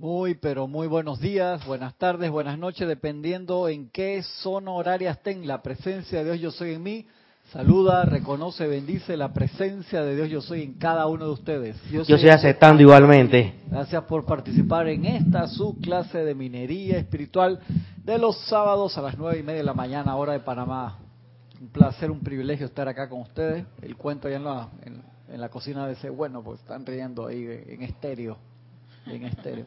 Muy, pero muy buenos días, buenas tardes, buenas noches, dependiendo en qué zona horaria estén. La presencia de Dios yo soy en mí. Saluda, reconoce, bendice la presencia de Dios yo soy en cada uno de ustedes. Yo estoy aceptando igualmente. Gracias por participar en esta su clase de minería espiritual de los sábados a las nueve y media de la mañana, hora de Panamá. Un placer, un privilegio estar acá con ustedes. El cuento ya en la, en, en la cocina de ese, bueno, pues están riendo ahí en estéreo, en estéreo.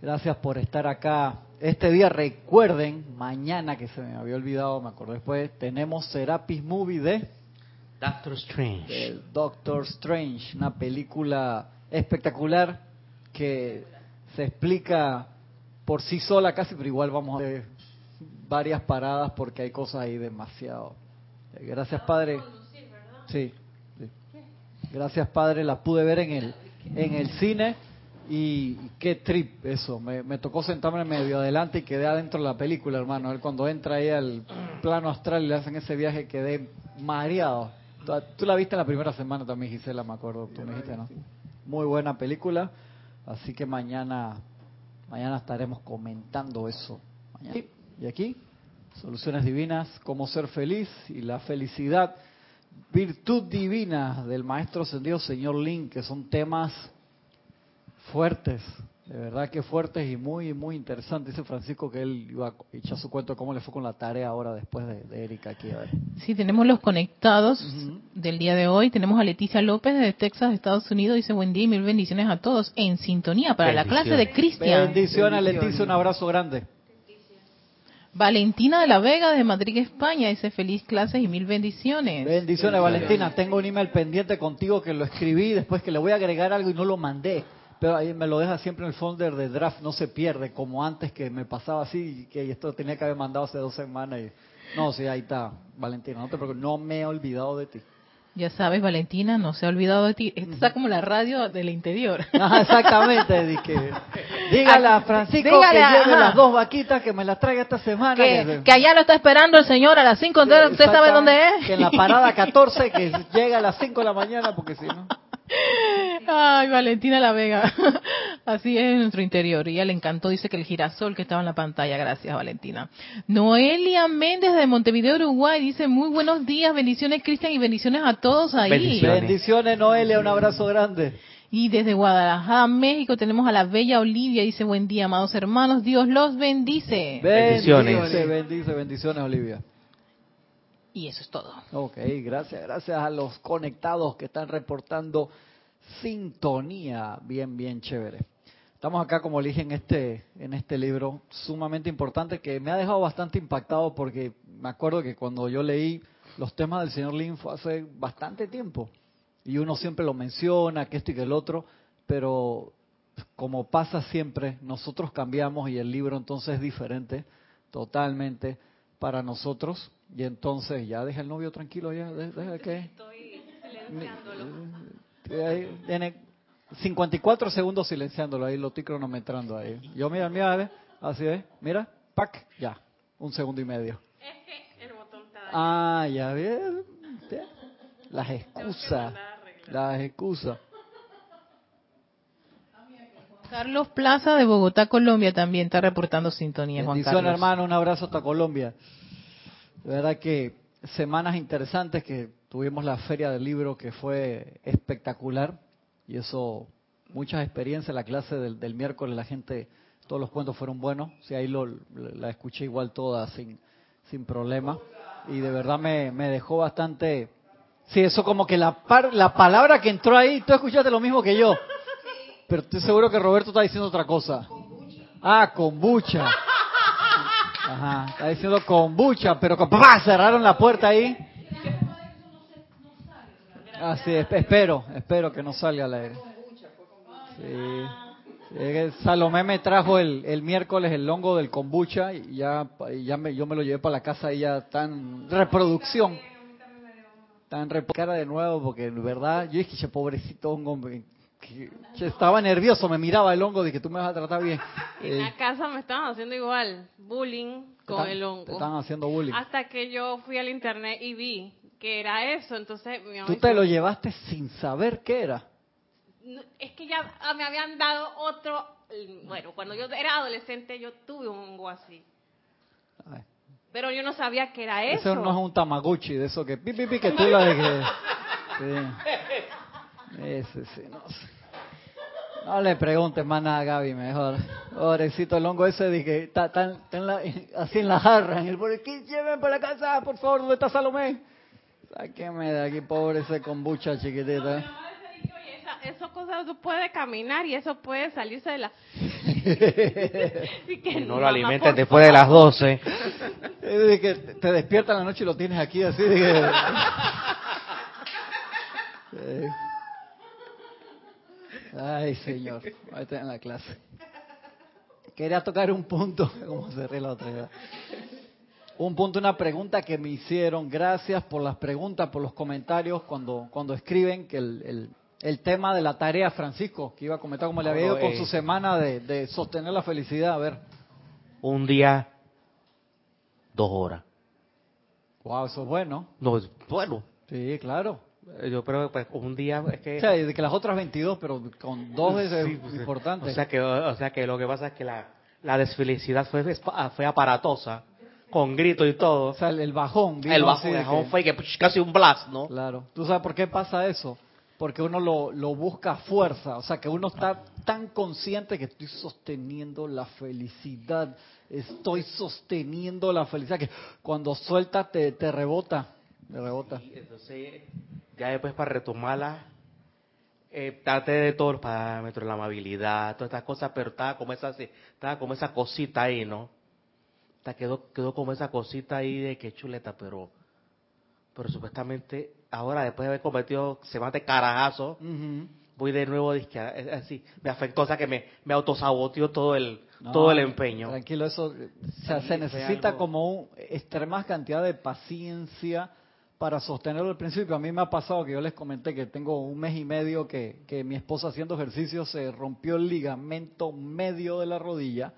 Gracias por estar acá. Este día recuerden, mañana que se me había olvidado, me acuerdo después, tenemos Serapis Movie de Doctor Strange. de Doctor Strange, una película espectacular que se explica por sí sola casi, pero igual vamos a ver varias paradas porque hay cosas ahí demasiado. Gracias Padre. Sí, sí. Gracias Padre, la pude ver en el en el cine y qué trip eso. Me, me tocó sentarme en medio adelante y quedé adentro de la película, hermano. Él cuando entra ahí al plano astral y le hacen ese viaje quedé mareado. Tú, tú la viste en la primera semana también, Gisela, me acuerdo. Tú me dijiste, ¿no? Muy buena película. Así que mañana, mañana estaremos comentando eso. Mañana. Y aquí, soluciones divinas, cómo ser feliz y la felicidad, virtud divina del Maestro Ascendido Señor Lin, que son temas fuertes, de verdad que fuertes y muy, muy interesantes. Dice Francisco que él iba a echar su cuento de cómo le fue con la tarea ahora después de, de Erika aquí. A ver. Sí, tenemos los conectados del día de hoy. Tenemos a Leticia López de Texas, Estados Unidos. Dice buen día y mil bendiciones a todos en sintonía para la clase de Cristian. Bendiciones, Leticia, un abrazo grande. Valentina de la Vega de Madrid, España. Dice feliz clase y mil bendiciones. Bendiciones, Valentina. Tengo un email pendiente contigo que lo escribí después que le voy a agregar algo y no lo mandé. Pero ahí me lo deja siempre en el folder de draft, no se pierde, como antes que me pasaba así, que esto tenía que haber mandado hace dos semanas. Y... No, sí, ahí está, Valentina, no te preocupes, no me he olvidado de ti. Ya sabes, Valentina, no se ha olvidado de ti. Esta está como la radio del interior. Ajá, exactamente, di que, dígale a Francisco Dígale, que lleve ajá. las dos vaquitas que me las traiga esta semana. Que, que allá lo está esperando el señor a las 5 de ¿Usted sabe dónde es? Que en la parada 14, que llega a las 5 de la mañana, porque si no... Ay, Valentina La Vega. Así es en nuestro interior. Y ella le encantó, dice que el girasol que estaba en la pantalla. Gracias, Valentina. Noelia Méndez de Montevideo, Uruguay, dice muy buenos días, bendiciones, Cristian, y bendiciones a todos ahí. Bendiciones. Bendiciones, Noelia, un abrazo grande. Y desde Guadalajara, México, tenemos a la bella Olivia, dice buen día, amados hermanos, Dios los bendice. Bendiciones. Bendice, bendice, bendiciones, Olivia. Y eso es todo. Ok, gracias, gracias a los conectados que están reportando sintonía. Bien, bien chévere. Estamos acá, como le dije, en este, en este libro sumamente importante que me ha dejado bastante impactado porque me acuerdo que cuando yo leí los temas del señor Lin fue hace bastante tiempo. Y uno siempre lo menciona, que esto y que el otro, pero como pasa siempre, nosotros cambiamos y el libro entonces es diferente totalmente para nosotros. Y entonces, ya deja el novio tranquilo, ya, de- deja que... Estoy silenciándolo. Eh, Tiene 54 segundos silenciándolo, ahí lo estoy cronometrando ahí. Yo, mira, mira, así es, mira, pac, ya, un segundo y medio. Es que el botón está. Ah, ya Te- las excusas, las excusas. Carlos Plaza de Bogotá, Colombia, también está reportando sintonía, Juan Bendición, Carlos. hermano, un abrazo hasta Colombia. De verdad que semanas interesantes que tuvimos la feria del libro que fue espectacular y eso, muchas experiencias, la clase del, del miércoles la gente, todos los cuentos fueron buenos, sí, ahí lo, la escuché igual toda sin, sin problema y de verdad me, me dejó bastante, sí, eso como que la, par- la palabra que entró ahí, tú escuchaste lo mismo que yo, pero estoy seguro que Roberto está diciendo otra cosa. Ah, kombucha. Ajá, está diciendo kombucha, pero con ¡pah! cerraron la puerta ahí. Así es, espero, espero que no salga al aire. Que Salomé me trajo el, el miércoles el hongo del kombucha y ya, y ya me, yo me lo llevé para la casa y ya en reproducción. Está en rep- cara de nuevo porque en verdad yo dije, "Che, pobrecito hongo, que- estaba nervioso, me miraba el hongo, dije, tú me vas a tratar bien. En Eh, la casa me estaban haciendo igual, bullying te con están- el Te hongo. están haciendo bullying. Hasta que yo fui al internet y vi que era eso, entonces mi mamá Tú te lo llevaste sin saber qué era. no, es que ya ah, me habían dado otro. Bueno, cuando yo era adolescente, yo tuve un hongo así. Ay. Pero yo no sabía que era eso. Eso no es un Tamagotchi, de eso que pi, pi, pi, que tú la de que... Sí. Ese sí, no sé. No le preguntes más nada a Gaby, mejor. Pobrecito, el hongo ese que está, está en- está en la- así en la jarra. En el por aquí, lleven para la casa, por favor, ¿dónde está Salomé? Sáqueme de aquí, pobre ese kombucha chiquitita. Dije, eso cosa eso puede caminar y eso puede salirse de la... Y que, Y no lo por después de las 12. Es de que te despierta en la noche y lo tienes aquí así de que... Sí. Ay, señor. Ahí está en la clase. Quería tocar un punto, como cerré la otra vez. Un punto, una pregunta que me hicieron. Gracias por las preguntas, por los comentarios cuando, cuando escriben que el, el, el tema de la tarea, Francisco, que iba a comentar cómo le había ido con eh. su semana de, de sostener la felicidad. A ver. Un día, dos horas. Wow, eso es bueno. No, es bueno. Sí, claro. Yo creo que pues, un día es que... O sea, de que las otras 22, pero con dos es Sí, pues, importante. O sea que, o sea que lo que pasa es que la, la desfelicidad fue, fue aparatosa, con grito y todo. O sea, el, el bajón. el que- fue que, pues, casi un blast, ¿no? Claro. ¿Tú sabes por qué pasa eso? Porque uno lo, lo busca a fuerza. O sea, que uno está tan consciente que estoy sosteniendo la felicidad. Estoy sosteniendo la felicidad. Que cuando suelta te, te rebota. Te rebota. Y entonces, ya después para retomarla, eh, traté de todos los parámetros, la amabilidad, todas estas cosas, pero estaba como esa, estaba como esa cosita ahí, ¿no? Quedó, quedó como esa cosita ahí de que chuleta, pero, pero supuestamente ahora después de haber cometido semejante carajazo, Ujú. voy de nuevo es así, me afectó, o sea que me, me autosaboteó todo el, No, todo el empeño. Tranquilo, eso o sea, Sí, se necesita algo- como un extrema cantidad de paciencia para sostenerlo al principio. A mí me ha pasado que yo les comenté que tengo un mes y medio que, mi esposa haciendo ejercicio se rompió el ligamento medio de la rodilla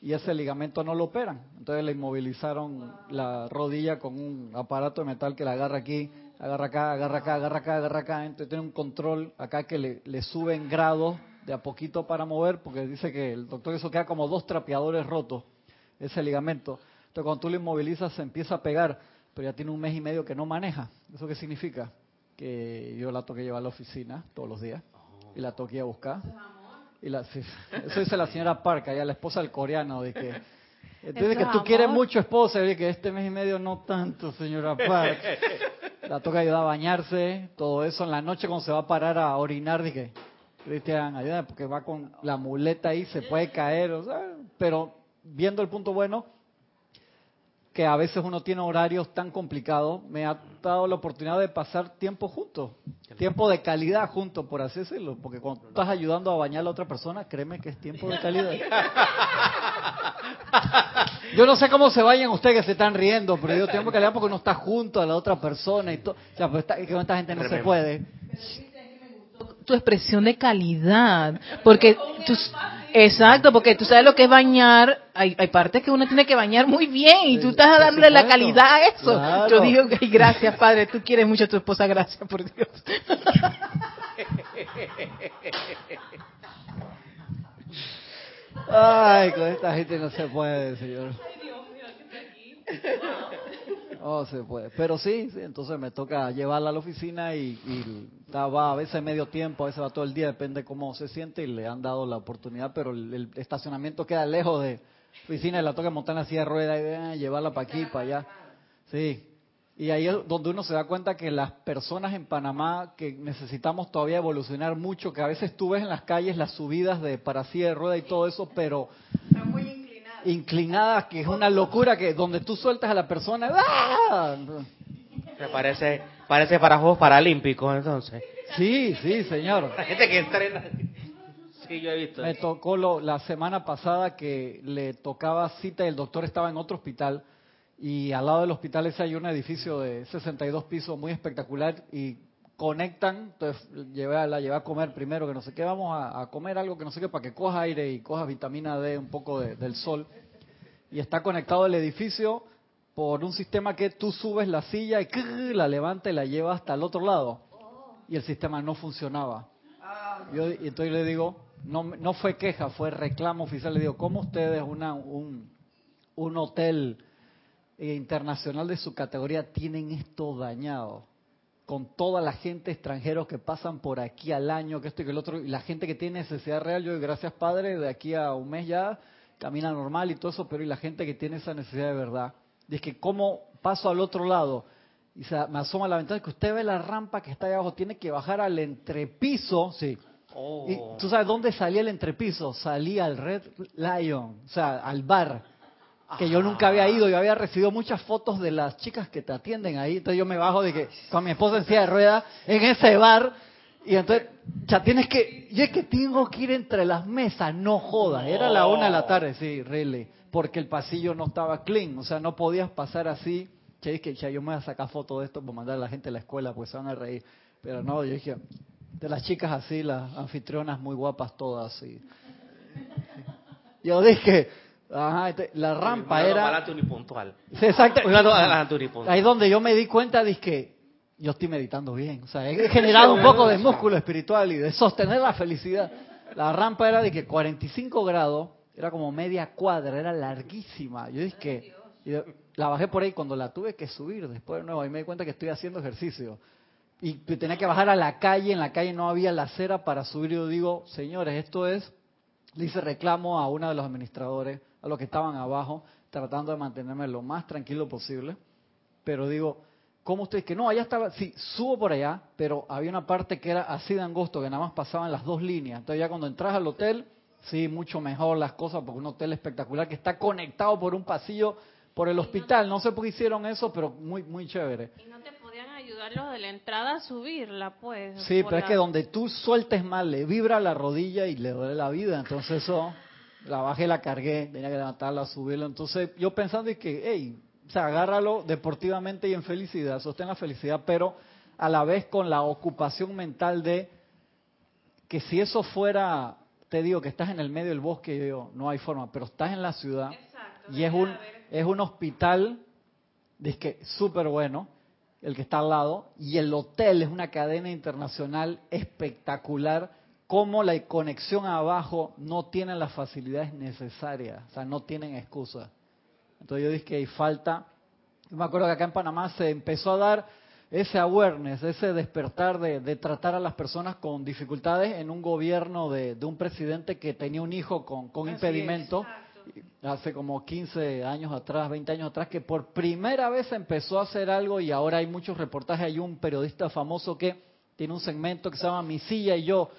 y ese ligamento no lo operan. Entonces le inmovilizaron la rodilla con un aparato de metal que la agarra aquí, agarra acá, agarra acá, agarra acá, agarra acá. Entonces tiene un control acá que le, le sube en grados de a poquito para mover, porque dice que el doctor eso queda como dos trapeadores rotos, ese ligamento. Entonces cuando tú lo inmovilizas se empieza a pegar, pero ya tiene un mes y medio que no maneja. ¿Eso qué significa? Que yo la toqué llevar a la oficina todos los días y la toqué a buscar. Y la, sí, eso dice la señora Park, ya la esposa del coreano, de que, entonces que tú quieres mucho esposa, y que este mes y medio no tanto, señora Park. La toca ayudar a bañarse, todo eso. En la noche cuando se va a parar a orinar, dije, Cristian, ayúdame porque va con la muleta ahí, se puede caer, o sea, pero viendo el punto bueno, que a veces uno tiene horarios tan complicados, me ha dado la oportunidad de pasar tiempo juntos, tiempo de calidad juntos, por así decirlo, porque cuando estás ayudando a bañar a la otra persona, créeme que es tiempo de calidad. Yo no sé cómo se vayan ustedes que se están riendo, pero yo tiempo de calidad porque uno está junto a la otra persona y todo. O sea, pues esta, que con esta gente no se puede. Tu expresión de calidad, porque tú, exacto, porque tú sabes lo que es bañar, hay, hay partes que uno tiene que bañar muy bien y tú estás dándole la calidad a eso. Claro. Yo digo, ay, gracias Padre, tú quieres mucho a tu esposa, gracias por Dios. Ay, con esta gente no se puede, señor. No se puede. Pero sí, sí, entonces me toca llevarla a la oficina y, y a veces medio tiempo, a veces va todo el día, depende cómo se siente y le han dado la oportunidad, pero el, el estacionamiento queda lejos de oficina y la toca montar en la silla de ruedas y eh, llevarla para aquí, para allá. Sí. Y ahí es donde uno se da cuenta que las personas en Panamá que necesitamos todavía evolucionar mucho, que a veces tú ves en las calles las subidas de para silla de ruedas y todo eso, pero inclinadas, que es una locura que donde tú sueltas a la persona, ¡ah! Me parece, parece para Juegos Paralímpicos, entonces. Sí, sí, señor. La gente que entrena. Sí, yo he visto. Me tocó lo- la semana pasada que le tocaba cita y el doctor estaba en otro hospital y al lado del hospital ese hay un edificio de 62 pisos muy espectacular y conectan, entonces llevé a, la llevé a comer primero que no sé qué, vamos a, comer algo que no sé qué para que coja aire y coja vitamina D un poco de- del sol y está conectado el edificio por un sistema que tú subes la silla y la levanta y la lleva hasta el otro lado y el sistema no funcionaba. Yo, y entonces le digo, no, no fue queja, fue reclamo oficial. Le digo, ¿cómo ustedes, una, un, un hotel internacional de su categoría, tienen esto dañado? Con toda la gente extranjeros que pasan por aquí al año, que esto y que el otro, y la gente que tiene necesidad real, yo, gracias Padre, de aquí a un mes ya camina normal y todo eso, pero y la gente que tiene esa necesidad de verdad. Y es que, ¿cómo paso al otro lado? Y se me asoma a la ventana que usted ve la rampa que está ahí abajo, tiene que bajar al entrepiso, sí. Oh. Y tú sabes dónde salía el entrepiso, salía al Red Lion, o sea, al bar, que yo nunca había ido, yo había recibido muchas fotos de las chicas que te atienden ahí, entonces yo me bajo de que con mi esposa en silla de ruedas en ese bar. Y entonces ya tienes que, yo es que tengo que ir entre las mesas, no jodas, era la una de la tarde, sí, really, porque el pasillo no estaba clean, o sea, no podías pasar así, que es que ya yo me voy a sacar fotos de esto para mandar a la gente a la escuela, pues se van a reír, pero no, yo dije, de las chicas así, las anfitrionas muy guapas todas, y yo dije, ajá, la rampa era... adelante unipuntual. Exacto. Unipuntual. Ahí es donde yo me di cuenta de que yo estoy meditando bien. O sea, he generado un poco de músculo espiritual y de sostener la felicidad. La rampa era de que 45 grados, era como media cuadra, era larguísima. Yo dije que la bajé por ahí cuando la tuve que subir después de nuevo y me di cuenta que estoy haciendo ejercicio. Y tenía que bajar a la calle, en la calle no había la acera para subir. Y yo digo, señores, esto es, le hice reclamo a uno de los administradores, a los que estaban abajo, tratando de mantenerme lo más tranquilo posible. Pero digo, ¿cómo ustedes que no? Allá estaba, sí, subo por allá, pero había una parte que era así de angosto, que nada más pasaban las dos líneas. Entonces ya cuando entras al hotel, sí, mucho mejor las cosas, porque un hotel espectacular que está conectado por un pasillo por el hospital. No sé por qué hicieron eso, pero muy, muy chévere. Y no te de la entrada a subirla, pues. Sí, pero es que donde tú sueltes mal, le vibra la rodilla y le duele la vida. Entonces eso, la bajé, la cargué, tenía que levantarla, subirla. Entonces yo pensando y que, hey, o sea, agárralo deportivamente y en felicidad, sostén la felicidad, pero a la vez con la ocupación mental de que si eso fuera, te digo que estás en el medio del bosque, yo digo, no hay forma, pero estás en la ciudad Exacto, y es un, es un hospital que súper bueno, el que está al lado, y el hotel es una cadena internacional espectacular, como la conexión abajo no tiene las facilidades necesarias, o sea, no tienen excusa. Entonces yo dije que hay falta. Yo me acuerdo que acá en Panamá se empezó a dar ese awareness, ese despertar de, de tratar a las personas con dificultades en un gobierno de, de un presidente que tenía un hijo con, con es. Hace como 15 años atrás, 20 años atrás, que por primera vez empezó a hacer algo y ahora hay muchos reportajes. Hay un periodista famoso que tiene un segmento que se llama Mi silla y yo,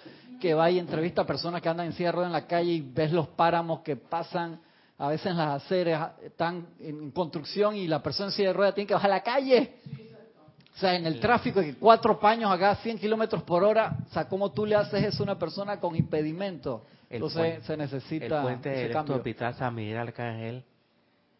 que va y entrevista a personas que andan en silla de en la calle y ves los páramos que pasan a veces las aceras, están en construcción y la persona en silla de ruedas tiene que bajar a la calle. O sea, en el tráfico, que cuatro paños acá, 100 kilómetros por hora, o sea, ¿cómo tú le haces eso a una persona con impedimento? El Entonces puente- se necesita El puente cambio. hospital San Miguel Arcángel,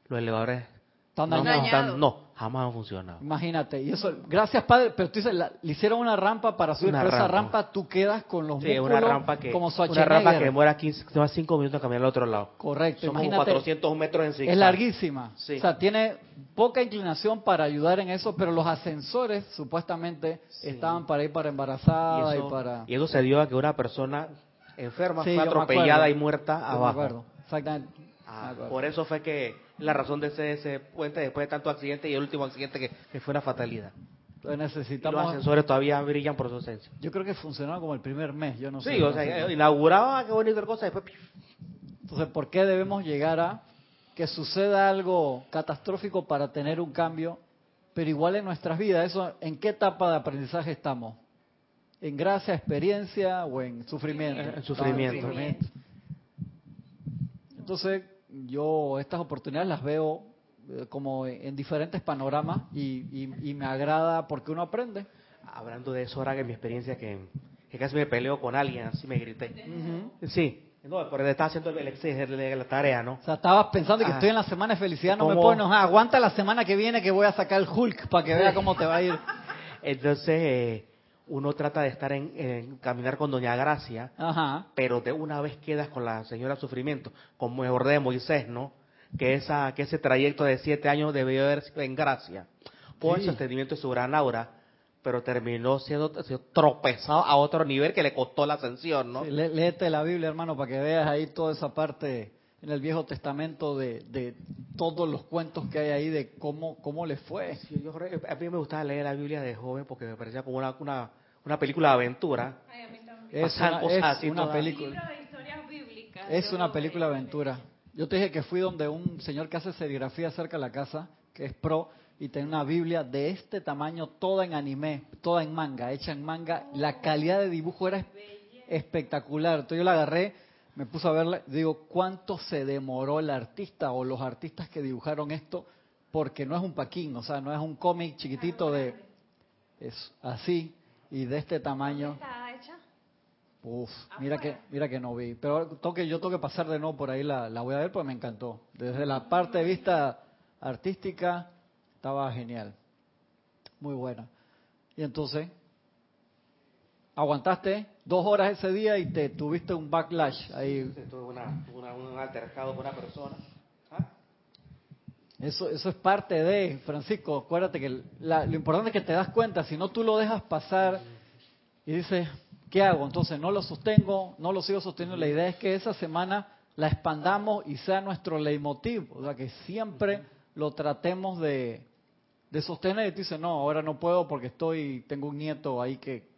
los elevadores Están no, están- no, jamás han funcionado. Imagínate, y eso, gracias padre, pero tú dices, la- le hicieron una rampa para subir, Una pero esa rampa. tú quedas con los Sí, músculos una rampa que, como una rampa que demora 15, toma 5 minutos en caminar al otro lado. Correcto, Son como imagínate. 400 metros en zigzag. Es larguísima. Sí. O sea, tiene poca inclinación para ayudar en eso, pero los ascensores supuestamente estaban para ir para embarazada y y, eso, para... y eso se dio a que una persona enferma Sí, fue atropellada y muerta me abajo. acuerdo, exactamente. Ah, Me acuerdo. por eso fue que la razón de ese, ese puente después de tanto accidente y el último accidente que, que fue una fatalidad. Entonces Y los necesitamos... ascensores todavía brillan por su ausencia. Yo creo que funcionó como el primer mes, yo no sé. Sí, o no sé. sea, inauguraba, qué bonita cosa, después... Entonces, ¿por qué debemos llegar a que suceda algo catastrófico para tener un cambio, pero igual en nuestras vidas? Eso, ¿En qué etapa de aprendizaje estamos? ¿En gracia, experiencia o en sufrimiento? En sufrimiento. En sufrimiento. Entonces, yo estas oportunidades las veo eh, como en diferentes panoramas y, y- y me agrada porque uno aprende. Hablando de eso, ahora que mi experiencia que, que casi me peleo con alguien, así me grité. Sí, no, porque estaba haciendo el de la tarea, ¿no? O sea, estabas pensando que Ah. estoy en la semana de felicidad, no me ¿Cómo? puedo enojar. Aguanta la semana que viene que voy a sacar el Hulk para que vea cómo te va a ir. Entonces, eh, uno trata de estar en, en caminar con Doña Gracia, Ajá. pero de una vez quedas con la señora Sufrimiento, como mejor de Moisés, ¿no? Que, esa, que ese trayecto de siete años debió haber sido en gracia, por el Sí. sostenimiento de su gran aura, pero terminó siendo, siendo tropezado a otro nivel que le costó la ascensión, ¿no? Sí, lé- léete la Biblia, hermano, para que veas ahí toda esa parte en el Viejo Testamento de, de todos los cuentos que hay ahí de cómo, cómo le fue. Sí, yo re- a mí me gustaba leer la Biblia de joven porque me parecía como una, una, una película de aventura. Ay, a mí también. Es una, es así una película. Libros de historias bíblicas. Es una película de aventura. Yo te dije que fui donde un señor que hace serigrafía cerca de la casa, que es pro, y tiene una Biblia de este tamaño, toda en anime, toda en manga, hecha en manga. La calidad de dibujo era espectacular. Entonces yo la agarré, me puse a verla, digo, ¿cuánto se demoró el artista o los artistas que dibujaron esto? Porque no es un paquín, o sea, no es un cómic chiquitito de... Es así y de este tamaño. ¿Está hecha? Uf, mira que, mira que no vi. Pero toque, yo tengo que pasar de nuevo por ahí, la, la voy a ver porque me encantó. Desde la parte de vista artística, estaba genial. Muy buena. Y entonces, aguantaste dos horas ese día y te tuviste un backlash ahí. Tuve una, una- un altercado con una persona. ¿Ah? Eso, eso es parte de, Francisco, acuérdate que la- lo importante es que te das cuenta, si no tú lo dejas pasar y dices, ¿qué hago? Entonces no lo sostengo, no lo sigo sosteniendo. La idea es que esa semana la expandamos y sea nuestro leitmotiv, o sea, que siempre lo tratemos de, de sostener y tú dices, no, ahora no puedo porque estoy, tengo un nieto ahí que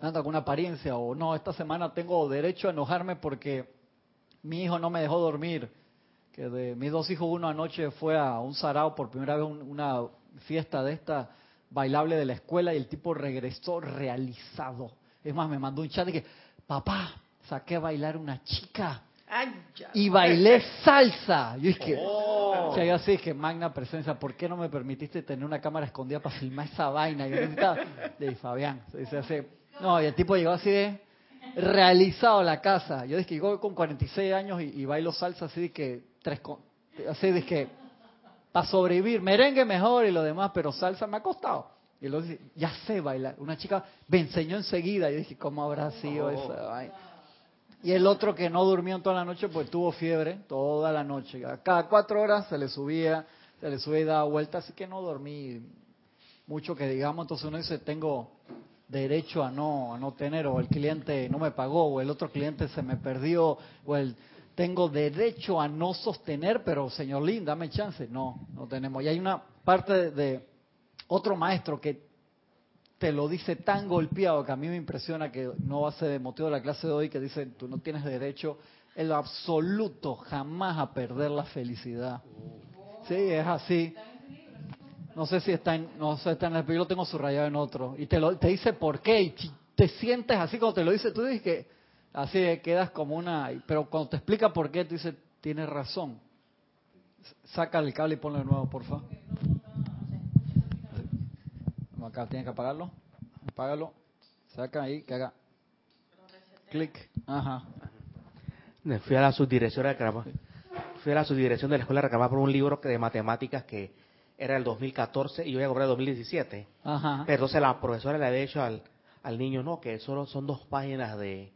anda con una apariencia, o no, esta semana tengo derecho a enojarme porque mi hijo no me dejó dormir que de mis dos hijos uno anoche fue a un sarao por primera vez un- una fiesta de esta bailable de la escuela y el tipo regresó realizado. Es más, me mandó un chat y que, papá, saqué a bailar una chica y bailé salsa. Yo dije, o sea, yo así dije, magna presencia, ¿por qué no me permitiste tener una cámara escondida para filmar esa vaina? Yo necesitaba, de Fabián, se dice así. No, y el tipo llegó así de realizado a la casa. Yo dije, yo con 46 años y, y bailo salsa así de que, tres, con- así de que, para sobrevivir, merengue mejor y lo demás, pero salsa me ha costado. Y luego dice, ya sé bailar. Una chica me enseñó enseguida. Yo dije, ¿cómo habrá sido esa vaina? Y el otro que no durmió en toda la noche, pues tuvo fiebre toda la noche. Cada cuatro horas se le subía, se le subía y daba vuelta, así que no dormí mucho que digamos. Entonces uno dice, tengo derecho a no, a no tener, o el cliente no me pagó, o el otro cliente se me perdió, o el tengo derecho a no sostener, pero señor Lin, dame chance. No, no tenemos. Y hay una parte de, de otro maestro que te lo dice tan golpeado que a mí me impresiona que no va a ser el motivo de la clase de hoy, que dice, tú no tienes derecho en lo absoluto jamás a perder la felicidad. Sí, es así. No sé si está en, no sé está en el, pero yo lo tengo subrayado en otro. Y te, lo, te dice por qué, y te sientes así cuando te lo dice, tú dices que así de quedas como una... Pero cuando te explica por qué, tú dices, tienes razón. Saca el cable y ponlo de nuevo, por favor. Acá tienes que apagarlo. Apágalo. Saca ahí, que haga clic. Ajá. Fui a la subdirección de la de escuela a reclamar por un libro de matemáticas que era del 2014 y yo voy a cobrar el 2017. Ajá. Pero entonces la profesora le había dicho al, al niño, no, que solo son dos páginas de,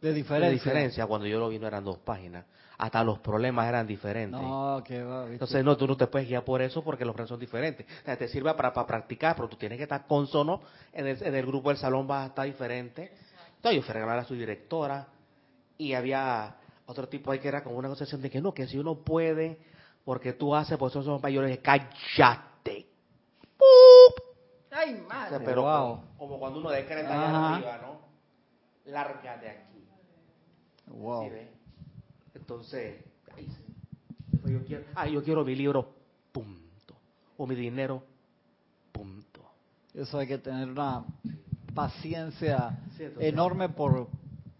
De de diferencia. diferencia. Cuando yo lo vi no eran dos páginas. Hasta los problemas eran diferentes. No, que va. ¿viste? Entonces, no, tú no te puedes guiar por eso porque los problemas son diferentes. O sea, te sirve para, para practicar, pero tú tienes que estar consono. En el, en el grupo del salón vas a estar diferente. Entonces, yo fui a regalar a su directora y había otro tipo ahí que era como una concepción de que no, que si uno puede, porque tú haces, pues esos son mayores, cállate. Ay, O madre. sea, pero wow. como, como cuando uno decreta allá arriba, ¿no? Lárgate aquí. Wow. Entonces, ahí sí. Yo quiero, ah, yo quiero mi libro, punto. O mi dinero, punto. Eso hay que tener una paciencia Sí, entonces- enorme por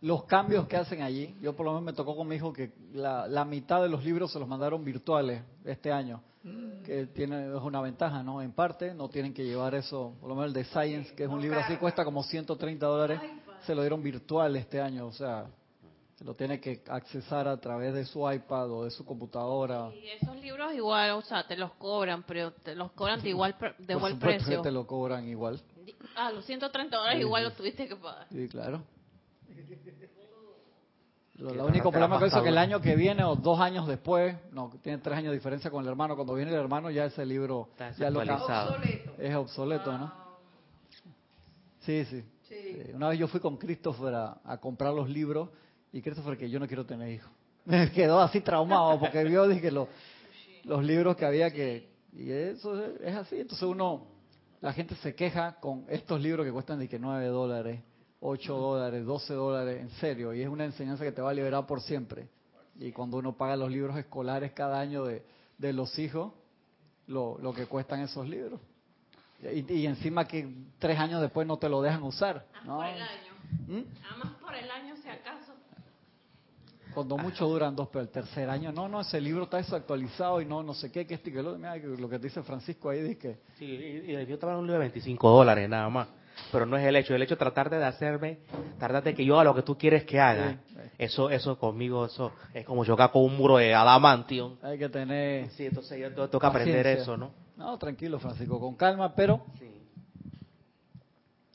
los cambios que hacen allí. Yo por lo menos me tocó con mi hijo que la, la mitad de los libros se los mandaron virtuales este año, que tiene es una ventaja, ¿no? En parte no tienen que llevar eso, por lo menos el de Science, que es un libro así, cuesta como 130 dólares, se lo dieron virtual este año, o sea, se lo tiene que accesar a través de su iPad o de su computadora. Y esos libros igual, o sea, te los cobran, pero te los cobran de igual, de Por igual precio. que te lo cobran igual. Ah, los 130 dólares igual los tuviste que pagar. Sí, claro. Lo, lo te único problema con eso es que el año que viene o dos años después, no, tiene tres años de diferencia con el hermano, cuando viene el hermano ya ese libro Está ya lo desactualizado. es obsoleto, ¿no? Sí, sí. Una vez yo fui con Christopher a, a comprar los libros y Christopher que yo no quiero tener hijos. Me quedó así traumado porque vio dije, los, los libros que había que... Y eso es, es así. Entonces uno, la gente se queja con estos libros que cuestan de que 9 dólares, 8 dólares, 12 dólares, en serio. Y es una enseñanza que te va a liberar por siempre. Y cuando uno paga los libros escolares cada año de, de los hijos, lo, lo que cuestan esos libros. Y, y encima que tres años después no te lo dejan usar. Nada más ¿no? por el año. ¿Mm? Más por el año, si acaso. Cuando mucho duran dos, pero el tercer año, no, no, ese libro está desactualizado y no, no sé qué, que esto y que lo, mira, que lo que te dice Francisco ahí, dice que Sí, y, y yo estaba un libro de 25 dólares nada más. Pero no es el hecho, el hecho de tratar de hacerme, tratar de que yo haga lo que tú quieres que haga. Sí. Eso, eso conmigo, eso es como chocar con un muro de adamantio. hay que tener Sí, entonces yo tengo que aprender eso, ¿no? No, tranquilo, Francisco, con calma, pero Sí.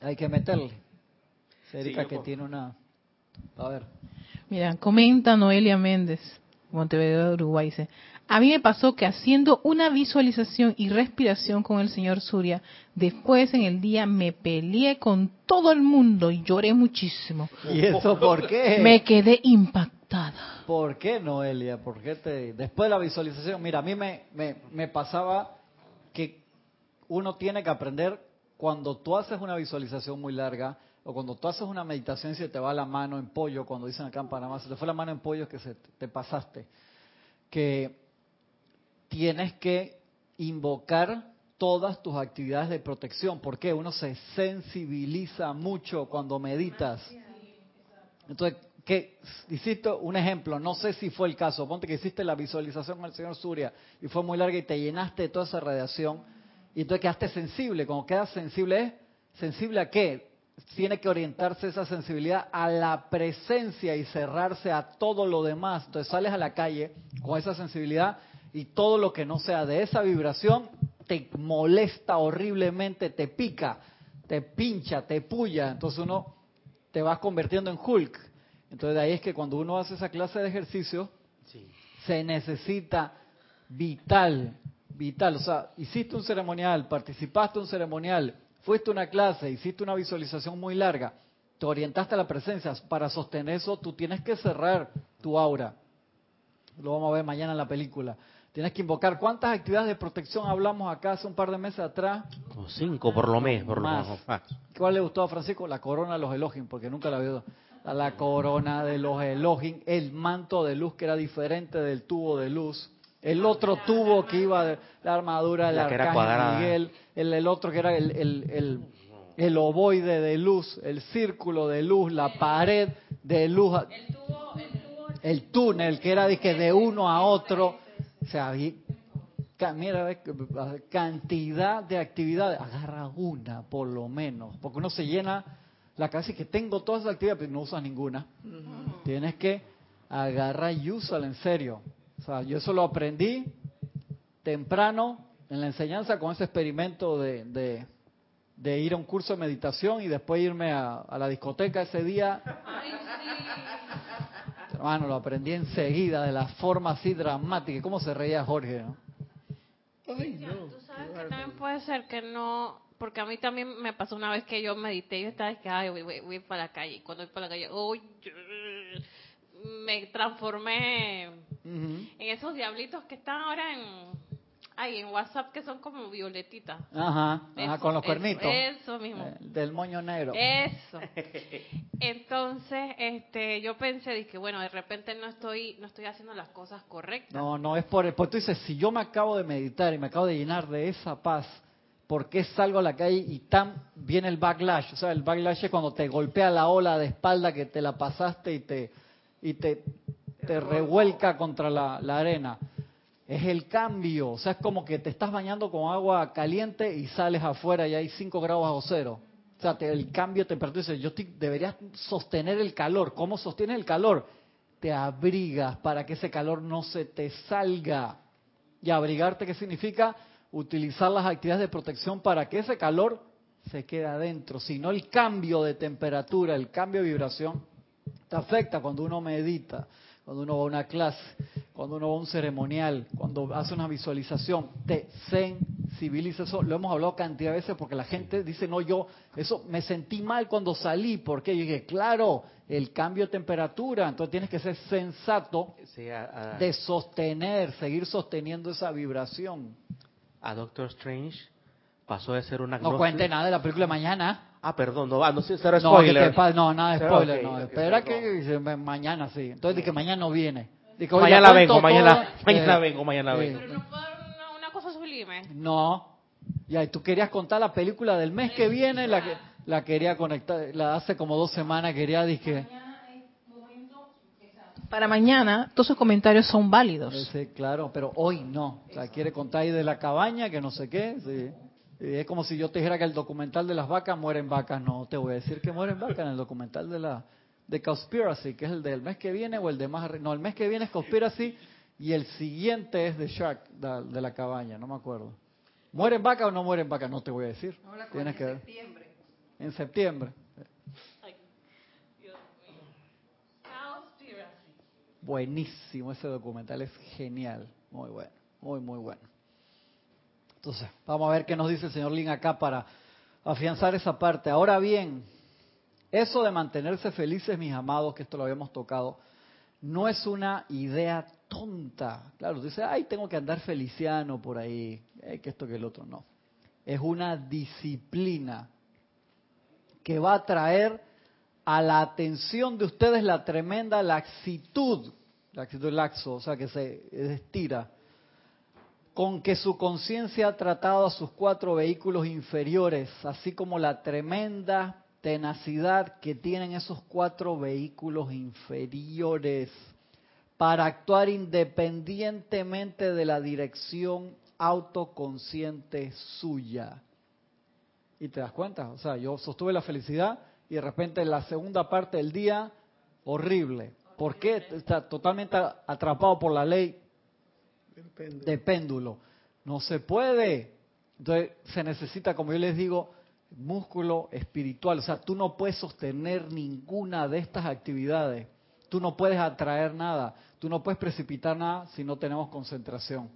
hay que meterle. Erika que con- tiene una... A ver. Mira, comenta Noelia Méndez, Montevideo, Uruguay, dice, a mí me pasó que haciendo una visualización y respiración con el señor Surya, después en el día me peleé con todo el mundo y lloré muchísimo. ¿Y eso por qué? Me quedé impactada. ¿Por qué, Noelia? ¿Por qué te... Después de la visualización, mira, a mí me, me, me pasaba que uno tiene que aprender cuando tú haces una visualización muy larga o cuando tú haces una meditación y se te va la mano en pollo, cuando dicen acá en Panamá, se te fue la mano en pollo es que se te, te pasaste, que tienes que invocar todas tus actividades de protección. ¿Por qué? Uno se sensibiliza mucho cuando meditas. Entonces, que hiciste un ejemplo, no sé si fue el caso, ponte que hiciste la visualización con el señor Surya y fue muy larga y te llenaste de toda esa radiación y entonces quedaste sensible. Como quedas sensible, ¿es sensible a qué? Tiene que orientarse esa sensibilidad a la presencia y cerrarse a todo lo demás. Entonces sales a la calle con esa sensibilidad y todo lo que no sea de esa vibración te molesta horriblemente, te pica, te pincha, te puya. Entonces uno te vas convirtiendo en Hulk. Entonces de ahí es que cuando uno hace esa clase de ejercicio, Sí. se necesita vital, vital. O sea, hiciste un ceremonial, participaste en un ceremonial, fuiste a una clase, hiciste una visualización muy larga, te orientaste a la presencia. Para sostener eso, tú tienes que cerrar tu aura. Lo vamos a ver mañana en la película. Tienes que invocar. ¿Cuántas actividades de protección hablamos acá hace un par de meses atrás? Como cinco por lo menos, por lo Más. menos. más. ¿Cuál le gustó a Francisco? La corona de los Elohim, porque nunca la había visto. La, corona de los Elohim, el manto de luz que era diferente del tubo de luz, el otro tubo que iba de la armadura del La arcángel cuadrada. Miguel, el, el otro que era el, el, el, el ovoide de luz, el círculo de luz, la pared de luz, El tubo, el tubo. el túnel que era de, que de uno a otro. O sea, mira, que- cantidad de actividades. Agarra una, por lo menos. Porque uno se llena la cabeza y que tengo todas esas actividades, pero no usas ninguna. Tienes que agarrar y úsala en serio. O sea, yo eso lo aprendí temprano en la enseñanza con ese experimento de, de, de ir a un curso de meditación y después irme a, a la discoteca ese día Hermano, lo aprendí enseguida, de la forma así dramática. ¿Y ¿Cómo se reía Jorge? no? Cristian, tú sabes que también puede ser que no, porque a mí también me pasó una vez que yo medité y yo estaba que, ay, voy, voy, voy para la calle. Y cuando voy para la calle, uy, me transformé en esos diablitos que están ahora en, ay, en WhatsApp que son como violetitas. Ajá, ajá, Eso, con los cuernitos. Eso mismo. Eh, del moño negro. Eso. Entonces, este, yo pensé, dije, bueno, de repente no estoy, no estoy haciendo las cosas correctas. No, no, es por... Porque tú dices, si yo me acabo de meditar y me acabo de llenar de esa paz, ¿por qué salgo a la calle y tan viene el backlash? O sea, el backlash es cuando te golpea la ola de espalda que te la pasaste y te, y te, te revuelca contra la, la arena. Es el cambio, o sea, es como que te estás bañando con agua caliente y sales afuera y hay 5 grados bajo cero. O sea, te- el cambio de temperatura, yo estoy- deberías sostener el calor. ¿Cómo sostienes el calor? Te abrigas para que ese calor no se te salga. Y abrigarte, ¿qué significa? Utilizar las actividades de protección para que ese calor se quede adentro. Si no, el cambio de temperatura, el cambio de vibración, te afecta cuando uno medita, cuando uno va a una clase, cuando uno va a un ceremonial, cuando hace una visualización, te visibiliza eso. Lo hemos hablado cantidad de veces porque la gente dice, no, yo, eso me sentí mal cuando salí. porque Yo dije, claro, el cambio de temperatura. Entonces tienes que ser sensato de sostener, seguir sosteniendo esa vibración. A Doctor Strange pasó de ser una... No cuente nada de la película de mañana. Ah, perdón, no, no sé, será spoiler. No, no, nada de spoiler, no. Espera que mañana sí. Entonces de que mañana no viene. Mañana vengo, mañana, mañana vengo, mañana vengo. Pero no puedo una, una cosa sublime. No. Ya, y tú querías contar la película del mes que viene, la que la quería conectar, la hace como dos semanas quería dije para mañana todos esos comentarios son válidos. Sí, claro, pero hoy no. O sea, quiere contar ahí de la cabaña, que no sé qué. Sí. Es como si yo te dijera que el documental de las vacas mueren vacas. No, te voy a decir que mueren vacas en el documental de la de Conspiracy, que es el del mes que viene o el de más... No, el mes que viene es Conspiracy y el siguiente es de Shark, de, la cabaña, no me acuerdo. ¿Mueren vacas o no mueren vacas? No te voy a decir. Tienes que ver. Septiembre. En septiembre. Buenísimo ese documental, es genial, muy bueno, muy, muy bueno. Entonces, vamos a ver qué nos dice el señor Lin acá para afianzar esa parte. Ahora bien, eso de mantenerse felices, mis amados, que esto lo habíamos tocado, no es una idea tonta. Claro, tú dices, ay, tengo que andar feliciano por ahí, eh, que esto que el otro. No. Es una disciplina que va a traer a la atención de ustedes la tremenda laxitud, laxitud laxo, o sea, que se estira con que su conciencia ha tratado a sus cuatro vehículos inferiores, así como la tremenda tenacidad que tienen esos cuatro vehículos inferiores para actuar independientemente de la dirección autoconsciente suya. Y te das cuenta, o sea, yo sostuve la felicidad y de repente en la segunda parte del día, horrible. ¿Por qué? Está totalmente atrapado por la ley de péndulo. No se puede. Entonces se necesita, como yo les digo, músculo espiritual. O sea, tú no puedes sostener ninguna de estas actividades. Tú no puedes atraer nada. Tú no puedes precipitar nada si no tenemos concentración.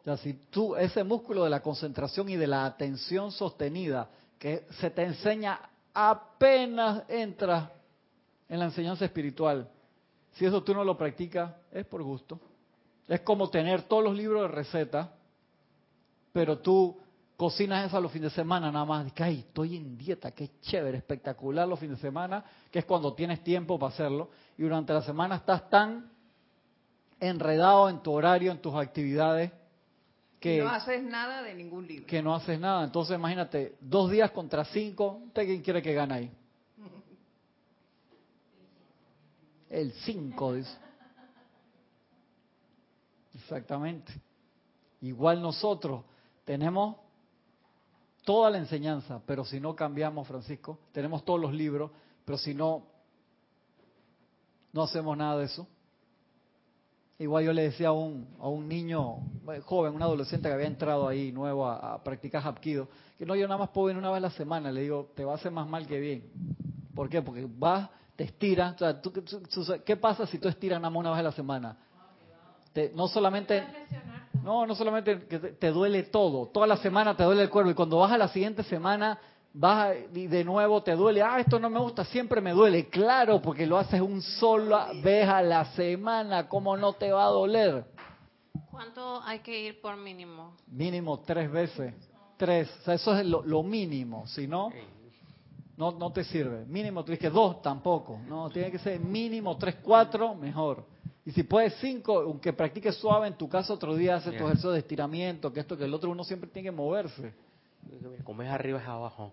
O sea, si tú, ese músculo de la concentración y de la atención sostenida, que se te enseña apenas entras en la enseñanza espiritual, si eso tú no lo practicas, es por gusto. Es como tener todos los libros de recetas, pero tú cocinas eso los fines de semana nada más. que, ay, estoy en dieta, qué chévere, espectacular los fines de semana, que es cuando tienes tiempo para hacerlo. Y durante la semana estás tan enredado en tu horario, en tus actividades, que no haces nada de ningún libro. Que no haces nada. Entonces imagínate, dos días contra cinco, ¿usted quién quiere que gane ahí? El 5, dice. Exactamente. Igual nosotros tenemos toda la enseñanza, pero si no cambiamos, Francisco, tenemos todos los libros, pero si no, no hacemos nada de eso. Igual yo le decía a un, a un niño eh, joven, un adolescente que había entrado ahí nuevo a, practicar Hapkido, que no, yo nada más puedo ir una vez a la semana. Le digo, te va a hacer más mal que bien. ¿Por qué? Porque vas te estiras. ¿Qué pasa si tú estiras nada más una vez a la semana? no solamente no no solamente que te, duele todo toda la semana te duele el cuerpo y cuando vas a la siguiente semana vas y de nuevo te duele ah esto no me gusta siempre me duele claro porque lo haces un solo vez a la semana cómo no te va a doler cuánto hay que ir por mínimo mínimo tres veces tres o sea eso es lo, lo mínimo si no no, no te sirve. Mínimo, tú dices dos tampoco. No, tiene que ser mínimo tres, cuatro, mejor. Y si puedes cinco, aunque practiques suave, en tu casa otro día haces tu ejercicio de estiramiento, que esto, que el otro, uno siempre tiene que moverse. Como es arriba es abajo.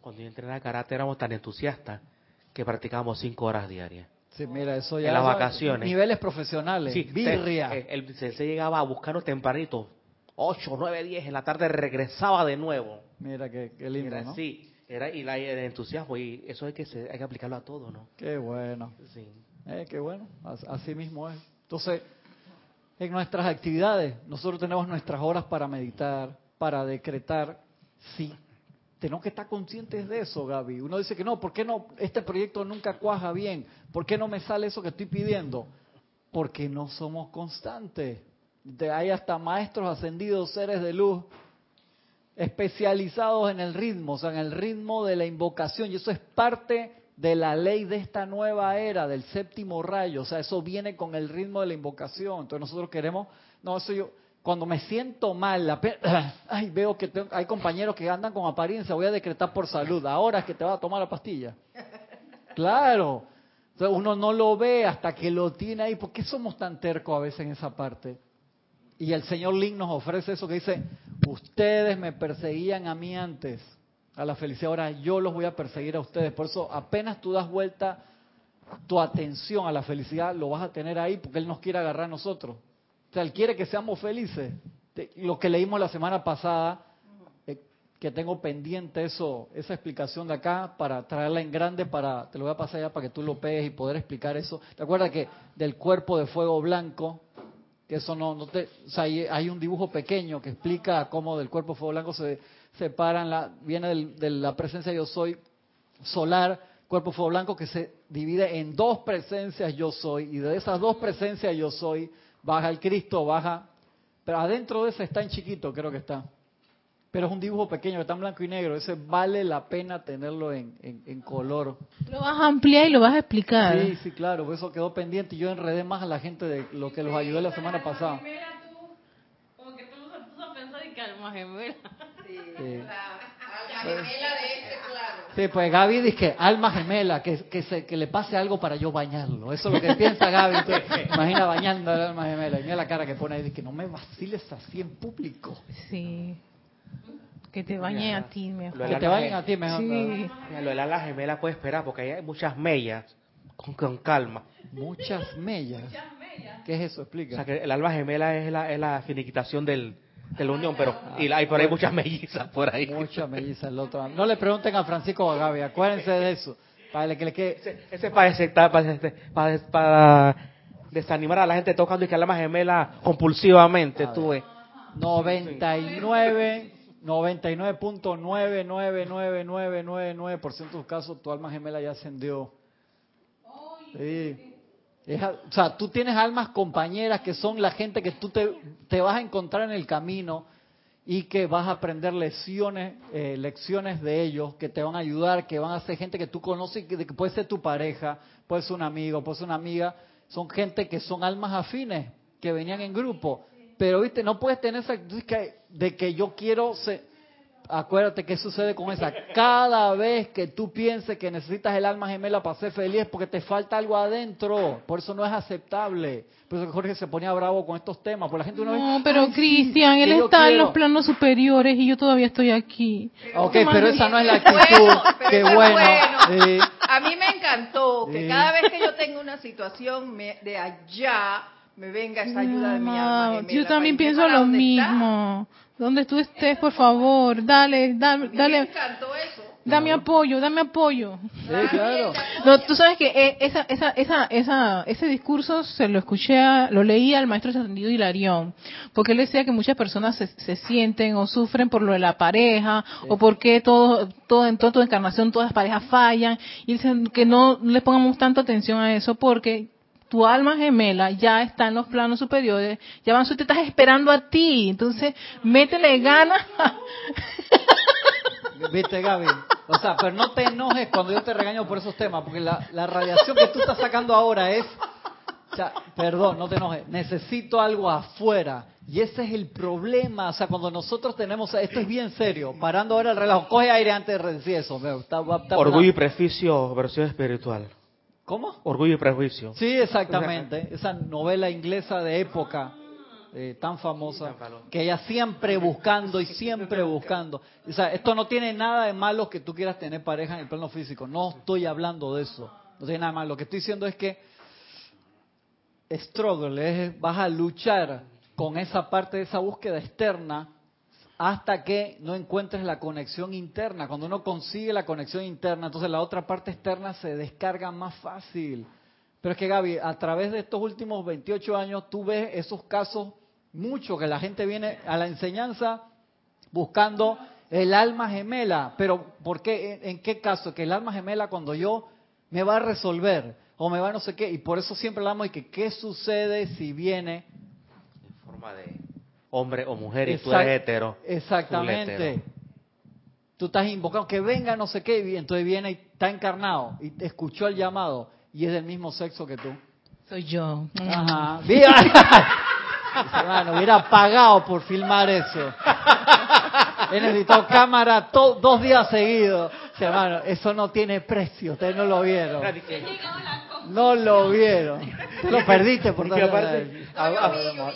Cuando yo entrenaba karate éramos tan entusiastas que practicábamos cinco horas diarias. Sí, mira, eso ya. En las vacaciones. Niveles profesionales. Sí, birria. Eh, se, llegaba a buscarnos tempranito. Ocho, nueve, diez en la tarde regresaba de nuevo. Mira qué, lindo, ¿no? Sí, era, y el entusiasmo, y eso hay que, hay que aplicarlo a todo, ¿no? Qué bueno. Sí. Eh, bueno, así mismo es. Entonces, en nuestras actividades, nosotros tenemos nuestras horas para meditar, para decretar. Sí, tenemos que estar conscientes de eso, Gaby. Uno dice que no, ¿por qué no? Este proyecto nunca cuaja bien. ¿Por qué no me sale eso que estoy pidiendo? Porque no somos constantes. De, hay hasta maestros ascendidos, seres de luz, especializados en el ritmo, o sea, en el ritmo de la invocación. Y eso es parte de la ley de esta nueva era, del séptimo rayo. O sea, eso viene con el ritmo de la invocación. Entonces nosotros queremos, no, eso yo, cuando me siento mal, la ay, veo que hay compañeros que andan con apariencia, voy a decretar por salud. Ahora es que te va a tomar la pastilla. Claro. Uno no lo ve hasta que lo tiene ahí. ¿Por qué somos tan tercos a veces en esa parte? Y el señor Link nos ofrece eso que dice, ustedes me perseguían a mí antes, a la felicidad, ahora yo los voy a perseguir a ustedes. Por eso apenas tú das vuelta tu atención a la felicidad, lo vas a tener ahí porque Él nos quiere agarrar a nosotros. O sea, Él quiere que seamos felices. Lo que leímos la semana pasada, eh, que tengo pendiente eso, esa explicación de acá para traerla en grande, para te lo voy a pasar ya para que tú lo pegues y poder explicar eso. ¿Te acuerdas que del cuerpo de fuego blanco, que eso no, no te, o sea, hay, un dibujo pequeño que explica cómo del cuerpo de fuego blanco se separan, la, viene de la presencia yo soy solar, cuerpo fuego blanco que se divide en dos presencias yo soy y de esas dos presencias yo soy baja el Cristo, baja, pero adentro de ese está en chiquito, creo que está. Pero es un dibujo pequeño, está en blanco y negro. Ese vale la pena tenerlo en, en, color. Lo vas a ampliar y lo vas a explicar. Sí, sí, claro. Eso quedó pendiente y yo enredé más a la gente de lo que los ayudé la semana pasada. Como que tú se puso a pensar y que alma gemela. Sí, la gemela de este, claro. Sí, pues Gaby dice que alma gemela, que, que, se, que le pase algo para yo bañarlo. Eso es lo que piensa Gaby. imagina bañando al alma gemela. Y mira la cara que pone ahí, dice que no me vaciles así en público. Sí. Que te bañe a ti mejor. Que te bañen a ti mejor. Sí. lo del ala gemela puede esperar porque hay muchas mellas. Con, calma. Muchas mellas. ¿Qué es eso? Explica. O sea, que el alma gemela es la, es la finiquitación del, de la unión, pero y hay por ahí muchas mellizas por ahí. Muchas mellizas el otro. No le pregunten a Francisco o a Gaby, acuérdense de eso. Para que le quede... Ese, ese es para, para, para, para, desanimar a la gente tocando y que alma gemela compulsivamente, tú ves. 99 99.99999% de tus casos tu alma gemela ya ascendió. Sí. O sea, tú tienes almas compañeras que son la gente que tú te, vas a encontrar en el camino y que vas a aprender lecciones, eh, lecciones de ellos que te van a ayudar, que van a ser gente que tú conoces, que, que puede ser tu pareja, puede ser un amigo, puede ser una amiga. Son gente que son almas afines, que venían en grupo pero, viste, no puedes tener esa actitud de que yo quiero ser... Acuérdate qué sucede con esa. Cada vez que tú pienses que necesitas el alma gemela para ser feliz porque te falta algo adentro. Por eso no es aceptable. Por eso Jorge se ponía bravo con estos temas. Por la gente no, pero Cristian, él está en los planos superiores y yo todavía estoy aquí. Ok, pero esa no es la actitud. qué bueno. A mí me encantó que cada vez que yo tengo una situación de allá me venga esa ayuda de mi alma. Yo también pienso lo mismo. Donde tú estés, por favor, dale, dale, dale. Dame apoyo, dame apoyo. Sí, claro. No, tú sabes que eh, esa, esa, esa, esa, ese discurso se lo escuché, lo leía al maestro Ascendido Hilarión, porque él decía que muchas personas se, se, sienten o sufren por lo de la pareja, o porque todo, todo, en toda tu encarnación todas las parejas fallan, y dicen que no le pongamos tanta atención a eso, porque tu alma gemela ya está en los planos superiores, ya van, te estás esperando a ti, entonces métele ganas. Viste, Gaby. O sea, pero no te enojes cuando yo te regaño por esos temas, porque la, la radiación que tú estás sacando ahora es, o sea, perdón, no te enojes, necesito algo afuera. Y ese es el problema, o sea, cuando nosotros tenemos, esto es bien serio, parando ahora el relajo, coge aire antes de decir eso. Orgullo y prejuicio, versión espiritual. ¿Cómo? Orgullo y prejuicio. Sí, exactamente. Esa novela inglesa de época eh, tan famosa, que ella siempre buscando y siempre buscando. O sea, esto no tiene nada de malo que tú quieras tener pareja en el plano físico. No estoy hablando de eso. No tiene nada de malo. Lo que estoy diciendo es que struggle, es, vas a luchar con esa parte de esa búsqueda externa hasta que no encuentres la conexión interna. Cuando uno consigue la conexión interna, entonces la otra parte externa se descarga más fácil. Pero es que Gaby, a través de estos últimos 28 años, tú ves esos casos mucho que la gente viene a la enseñanza buscando el alma gemela. Pero ¿por qué? ¿En qué caso? Que el alma gemela cuando yo me va a resolver o me va a no sé qué. Y por eso siempre hablamos de que qué sucede si viene forma de hombre o mujer y tú eres hetero. Exactamente. Tú estás invocando que venga no sé qué y entonces viene y está encarnado y te escuchó el llamado y es del mismo sexo que tú. Soy yo. Ajá. ¡Viva! Hermano, hubiera pagado por filmar eso. He necesitado cámara dos días seguidos. hermano, eso no tiene precio. Ustedes no lo vieron. No lo vieron. Lo perdiste por tanto.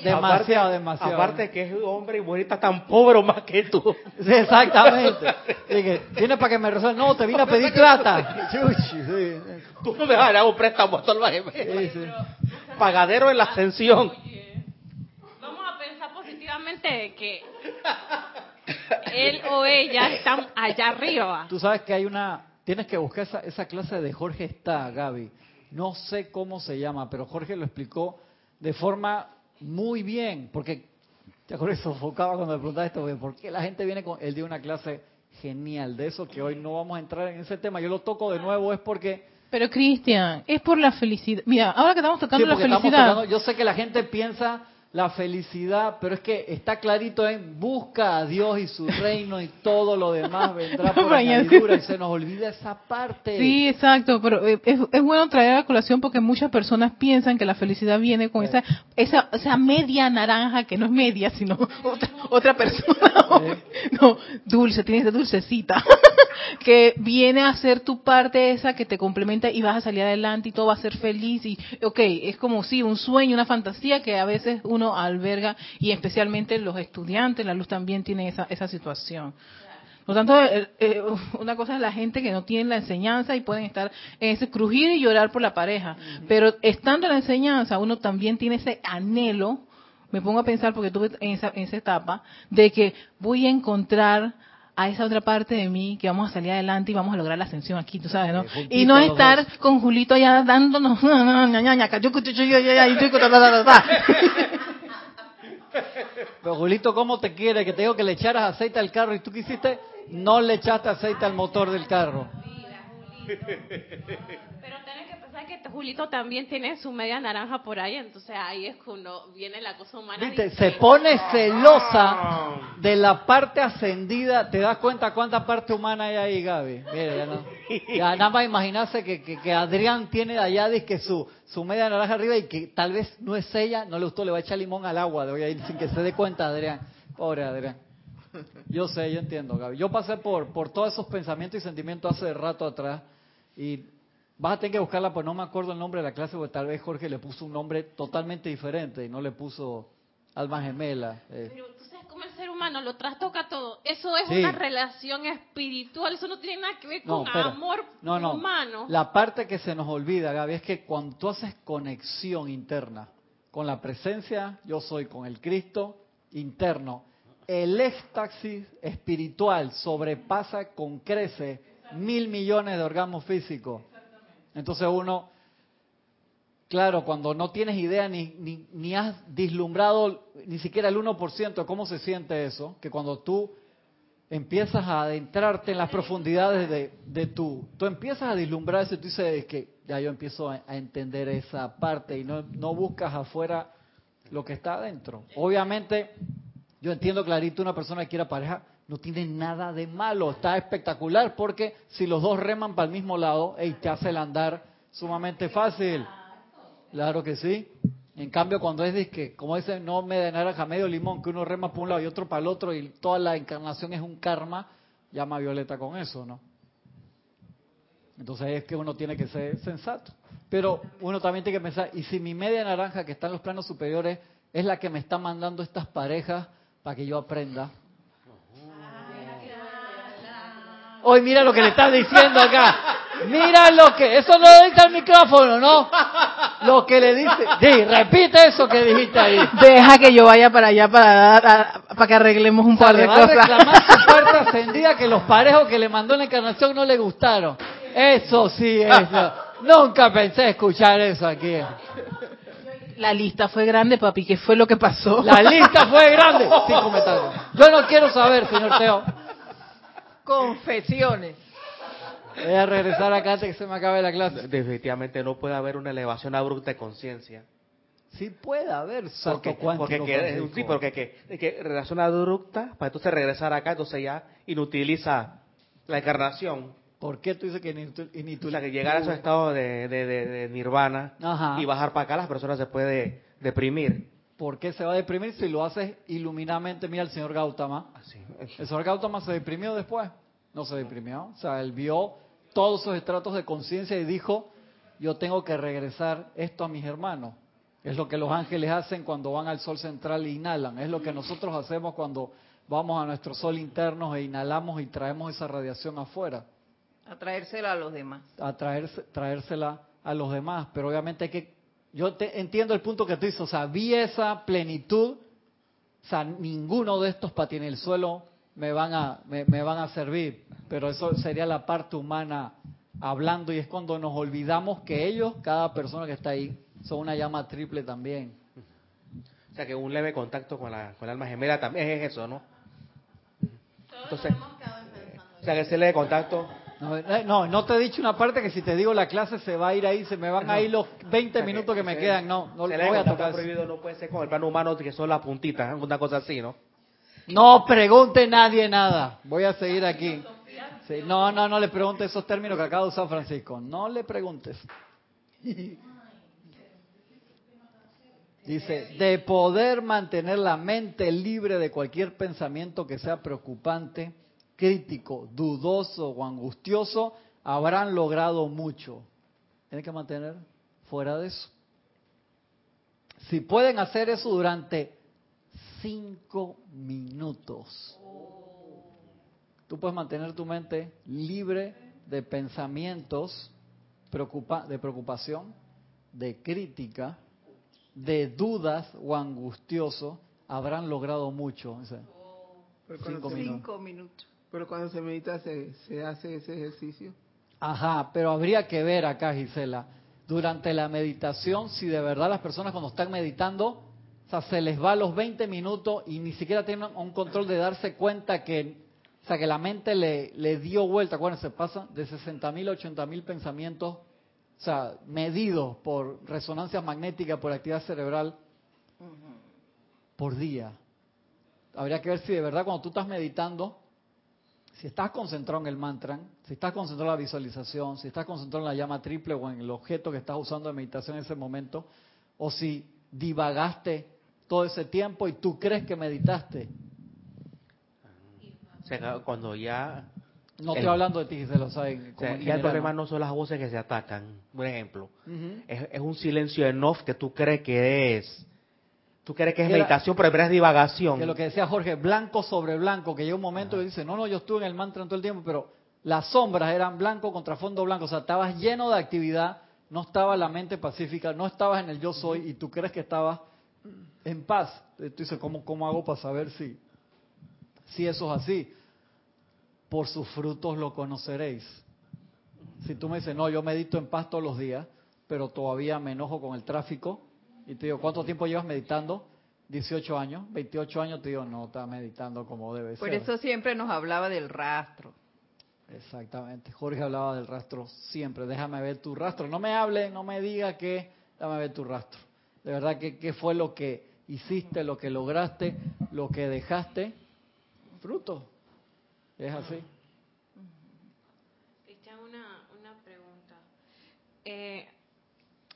demasiado, demasiado. Aparte que es hombre y mujer tan pobre o más que tú. exactamente. Dije, viene para que me resuelva. No, te vine a pedir plata. Tú no me darás un préstamo a todo el Pagadero en la ascensión. Vamos a pensar positivamente de que él o ella están allá arriba. Tú sabes que hay una... Tienes que buscar esa, esa clase de Jorge está, Gaby no sé cómo se llama, pero Jorge lo explicó de forma muy bien, porque te acuerdas, sofocaba cuando me preguntaba esto, ¿por qué la gente viene con él dio una clase genial de eso que hoy no vamos a entrar en ese tema. Yo lo toco de nuevo es porque pero Cristian, es por la felicidad. Mira, ahora que estamos tocando la felicidad. yo sé que la gente piensa la felicidad, pero es que está clarito en busca a Dios y su reino y todo lo demás vendrá por añadidura. Y se nos olvida esa parte. Sí, exacto, pero eh, es, es, bueno traer a la colación porque muchas personas piensan que la felicidad viene con esa, esa esa media naranja que no es media, sino otra, otra persona. No, dulce, tienes de dulcecita. Que viene a ser tu parte esa que te complementa y vas a salir adelante y todo va a ser feliz y ok, es como si un sueño, una fantasía que a veces uno alberga y especialmente los estudiantes, la luz también tiene esa, esa situación. Por lo tanto, eh, eh, una cosa es la gente que no tiene la enseñanza y pueden estar en ese crujir y llorar por la pareja. Pero estando en la enseñanza, uno también tiene ese anhelo, me pongo a pensar porque tuve en esa, en esa etapa, de que voy a encontrar a esa otra parte de mí que vamos a salir adelante y vamos a lograr la ascensión aquí, tú sabes, ¿no? Y no estar con Julito allá dándonos Pero Julito, ¿cómo te quiere? Que te digo que le echaras aceite al carro y tú quisiste, no le echaste aceite al motor del carro. Que Julito también tiene su media naranja por ahí, entonces ahí es cuando viene la cosa humana. ¿Viste? Se pone celosa de la parte ascendida. ¿Te das cuenta cuánta parte humana hay ahí, Gaby? Mira, ya, no, ya nada más imaginarse que, que, Adrián tiene allá que su, su media naranja arriba y que tal vez no es ella, no le gustó, le va a echar limón al agua de hoy sin que se dé cuenta, Adrián. Pobre Adrián. Yo sé, yo entiendo, Gaby. Yo pasé por, por todos esos pensamientos y sentimientos hace rato atrás y vas a tener que buscarla, pues no me acuerdo el nombre de la clase, porque tal vez Jorge le puso un nombre totalmente diferente y no le puso alma gemela. Eh. Pero tú sabes cómo el ser humano lo trastoca todo. Eso es una relación espiritual, eso no tiene nada que ver con amor no, no. humano. La parte que se nos olvida, Gaby, es que cuando tú haces conexión interna con la presencia, yo soy con el Cristo interno, el éxtasis espiritual sobrepasa con crece mil millones de orgasmos físicos. Entonces uno, claro, cuando no tienes idea ni, ni, ni has dislumbrado ni siquiera el 1% de cómo se siente eso, que cuando tú empiezas a adentrarte en las profundidades de, de tú, tú empiezas a dislumbrar eso y tú dices que ya yo empiezo a, a entender esa parte y no, no buscas afuera lo que está adentro. Obviamente, yo entiendo clarito una persona que quiera pareja, no tiene nada de malo, está espectacular porque si los dos reman para el mismo lado, y te hace el andar sumamente fácil. Claro que sí. En cambio, cuando es que, como dicen, no me de naranja, medio limón, que uno rema para un lado y otro para el otro y toda la encarnación es un karma, llama a Violeta con eso, ¿no? Entonces es que uno tiene que ser sensato. Pero uno también tiene que pensar, ¿y si mi media naranja que está en los planos superiores es la que me está mandando estas parejas para que yo aprenda? Hoy mira lo que le estás diciendo acá. Mira lo que, eso no dicta el micrófono, ¿no? Lo que le dice. Sí, repite eso que dijiste ahí. Deja que yo vaya para allá para, para que arreglemos un par de cosas. A reclamar su puerta ascendida que los parejos que le mandó en la encarnación no le gustaron. Eso sí, eso. Nunca pensé escuchar eso aquí. La lista fue grande, papi. ¿Qué fue lo que pasó? La lista fue grande. Sin comentarios. Yo no quiero saber, señor Teo. Confesiones. Voy a regresar acá antes que se me acabe la clase. Definitivamente no puede haber una elevación abrupta de conciencia Sí puede haber salto Porque, cuántico. porque que, sí, porque que, que relación abrupta para entonces regresar acá, entonces ya inutiliza la encarnación. ¿Por qué tú dices que tú O sea, que llegar a esos estados de, de, de- de nirvana Ajá. y bajar para acá, las personas se puede deprimir. ¿Por qué se va a deprimir si lo haces iluminadamente? Mira el señor Gautama. Así. El señor Gautama se deprimió después. No se deprimió. O sea, él vio todos esos estratos de conciencia y dijo, yo tengo que regresar esto a mis hermanos. Es lo que los ángeles hacen cuando van al sol central e inhalan. Es lo que nosotros hacemos cuando vamos a nuestro sol interno e inhalamos y traemos esa radiación afuera. A traérsela a los demás. a traerse, traérsela a los demás. Pero obviamente hay que, yo te, entiendo el punto que tú dices, o sea, vi esa plenitud, o sea, ninguno de estos patines el suelo me van a, me, me van a servir, pero eso sería la parte humana hablando y es cuando nos olvidamos que ellos, cada persona que está ahí, son una llama triple también. O sea, que un leve contacto con la, con el alma gemela también es eso, ¿no? Entonces, o sea, que ese leve contacto... No, eh, no, no te he dicho una parte que si te digo la clase se va a ir ahí, se me van a ir los 20 O sea, minutos que me quedan. No, no, ese no voy a tocar prohibido no puede ser con el plano humano que son las puntitas, ¿eh? una cosa así, ¿no? No pregunte nadie nada. Voy a seguir aquí. Sí, no, no, no le pregunte esos términos que acaba de usar Francisco. No le preguntes. Dice, de poder mantener la mente libre de cualquier pensamiento que sea preocupante, crítico, dudoso o angustioso, habrán logrado mucho. Tienen que mantener fuera de eso. Si pueden hacer eso durante cinco minutos, tú puedes mantener tu mente libre de pensamientos preocupa- de preocupación, de crítica, de dudas o angustioso, habrán logrado mucho. O sea, Pero cuando, Cinco se, minutos. Cinco minutos. Pero cuando se medita, se, se hace ese ejercicio. Ajá, pero habría que ver acá, Gisela, durante la meditación, si de verdad las personas cuando están meditando, o sea, se les va los 20 minutos y ni siquiera tienen un control de darse cuenta que, o sea, que la mente le, le dio vuelta, acuérdense, pasa de 60 mil a 80 mil pensamientos, o sea, medidos por resonancias magnéticas, por actividad cerebral, por día. Habría que ver si de verdad cuando tú estás meditando, si estás concentrado en el mantra, si estás concentrado en la visualización, si estás concentrado en la llama triple o en el objeto que estás usando de meditación en ese momento, o si divagaste todo ese tiempo y tú crees que meditaste. O sea, que cuando ya... No El- estoy hablando de ti, Gisela, o sea, en- o sea, ya el problema ¿no? son las voces que se atacan. Un ejemplo. Es, es un silencio en off que tú crees que es... Tú crees que es Que era- meditación, pero en verdad es divagación. Que lo que decía Jorge, blanco sobre blanco, que llega un momento que dice, no, no, yo estuve en el mantra todo el tiempo, pero las sombras eran blanco contra fondo blanco, o sea, estabas lleno de actividad, no estaba la mente pacífica, no estabas en el yo soy y tú crees que estabas en paz. Tú dices, ¿cómo, cómo hago para saber si, si eso es así? Por sus frutos lo conoceréis. Si tú me dices, no, yo medito en paz todos los días, pero todavía me enojo con el tráfico, y te digo, ¿cuánto tiempo llevas meditando? 18 años, 28 años, te digo, no, está meditando como debe Por ser. eso siempre nos hablaba del rastro. Exactamente. Jorge hablaba del rastro siempre. Déjame ver tu rastro. No me hable, no me diga que, déjame ver tu rastro. De verdad, que qué fue lo que hiciste, lo que lograste, lo que dejaste? Fruto. Es así. Cristian, una, una pregunta. Eh,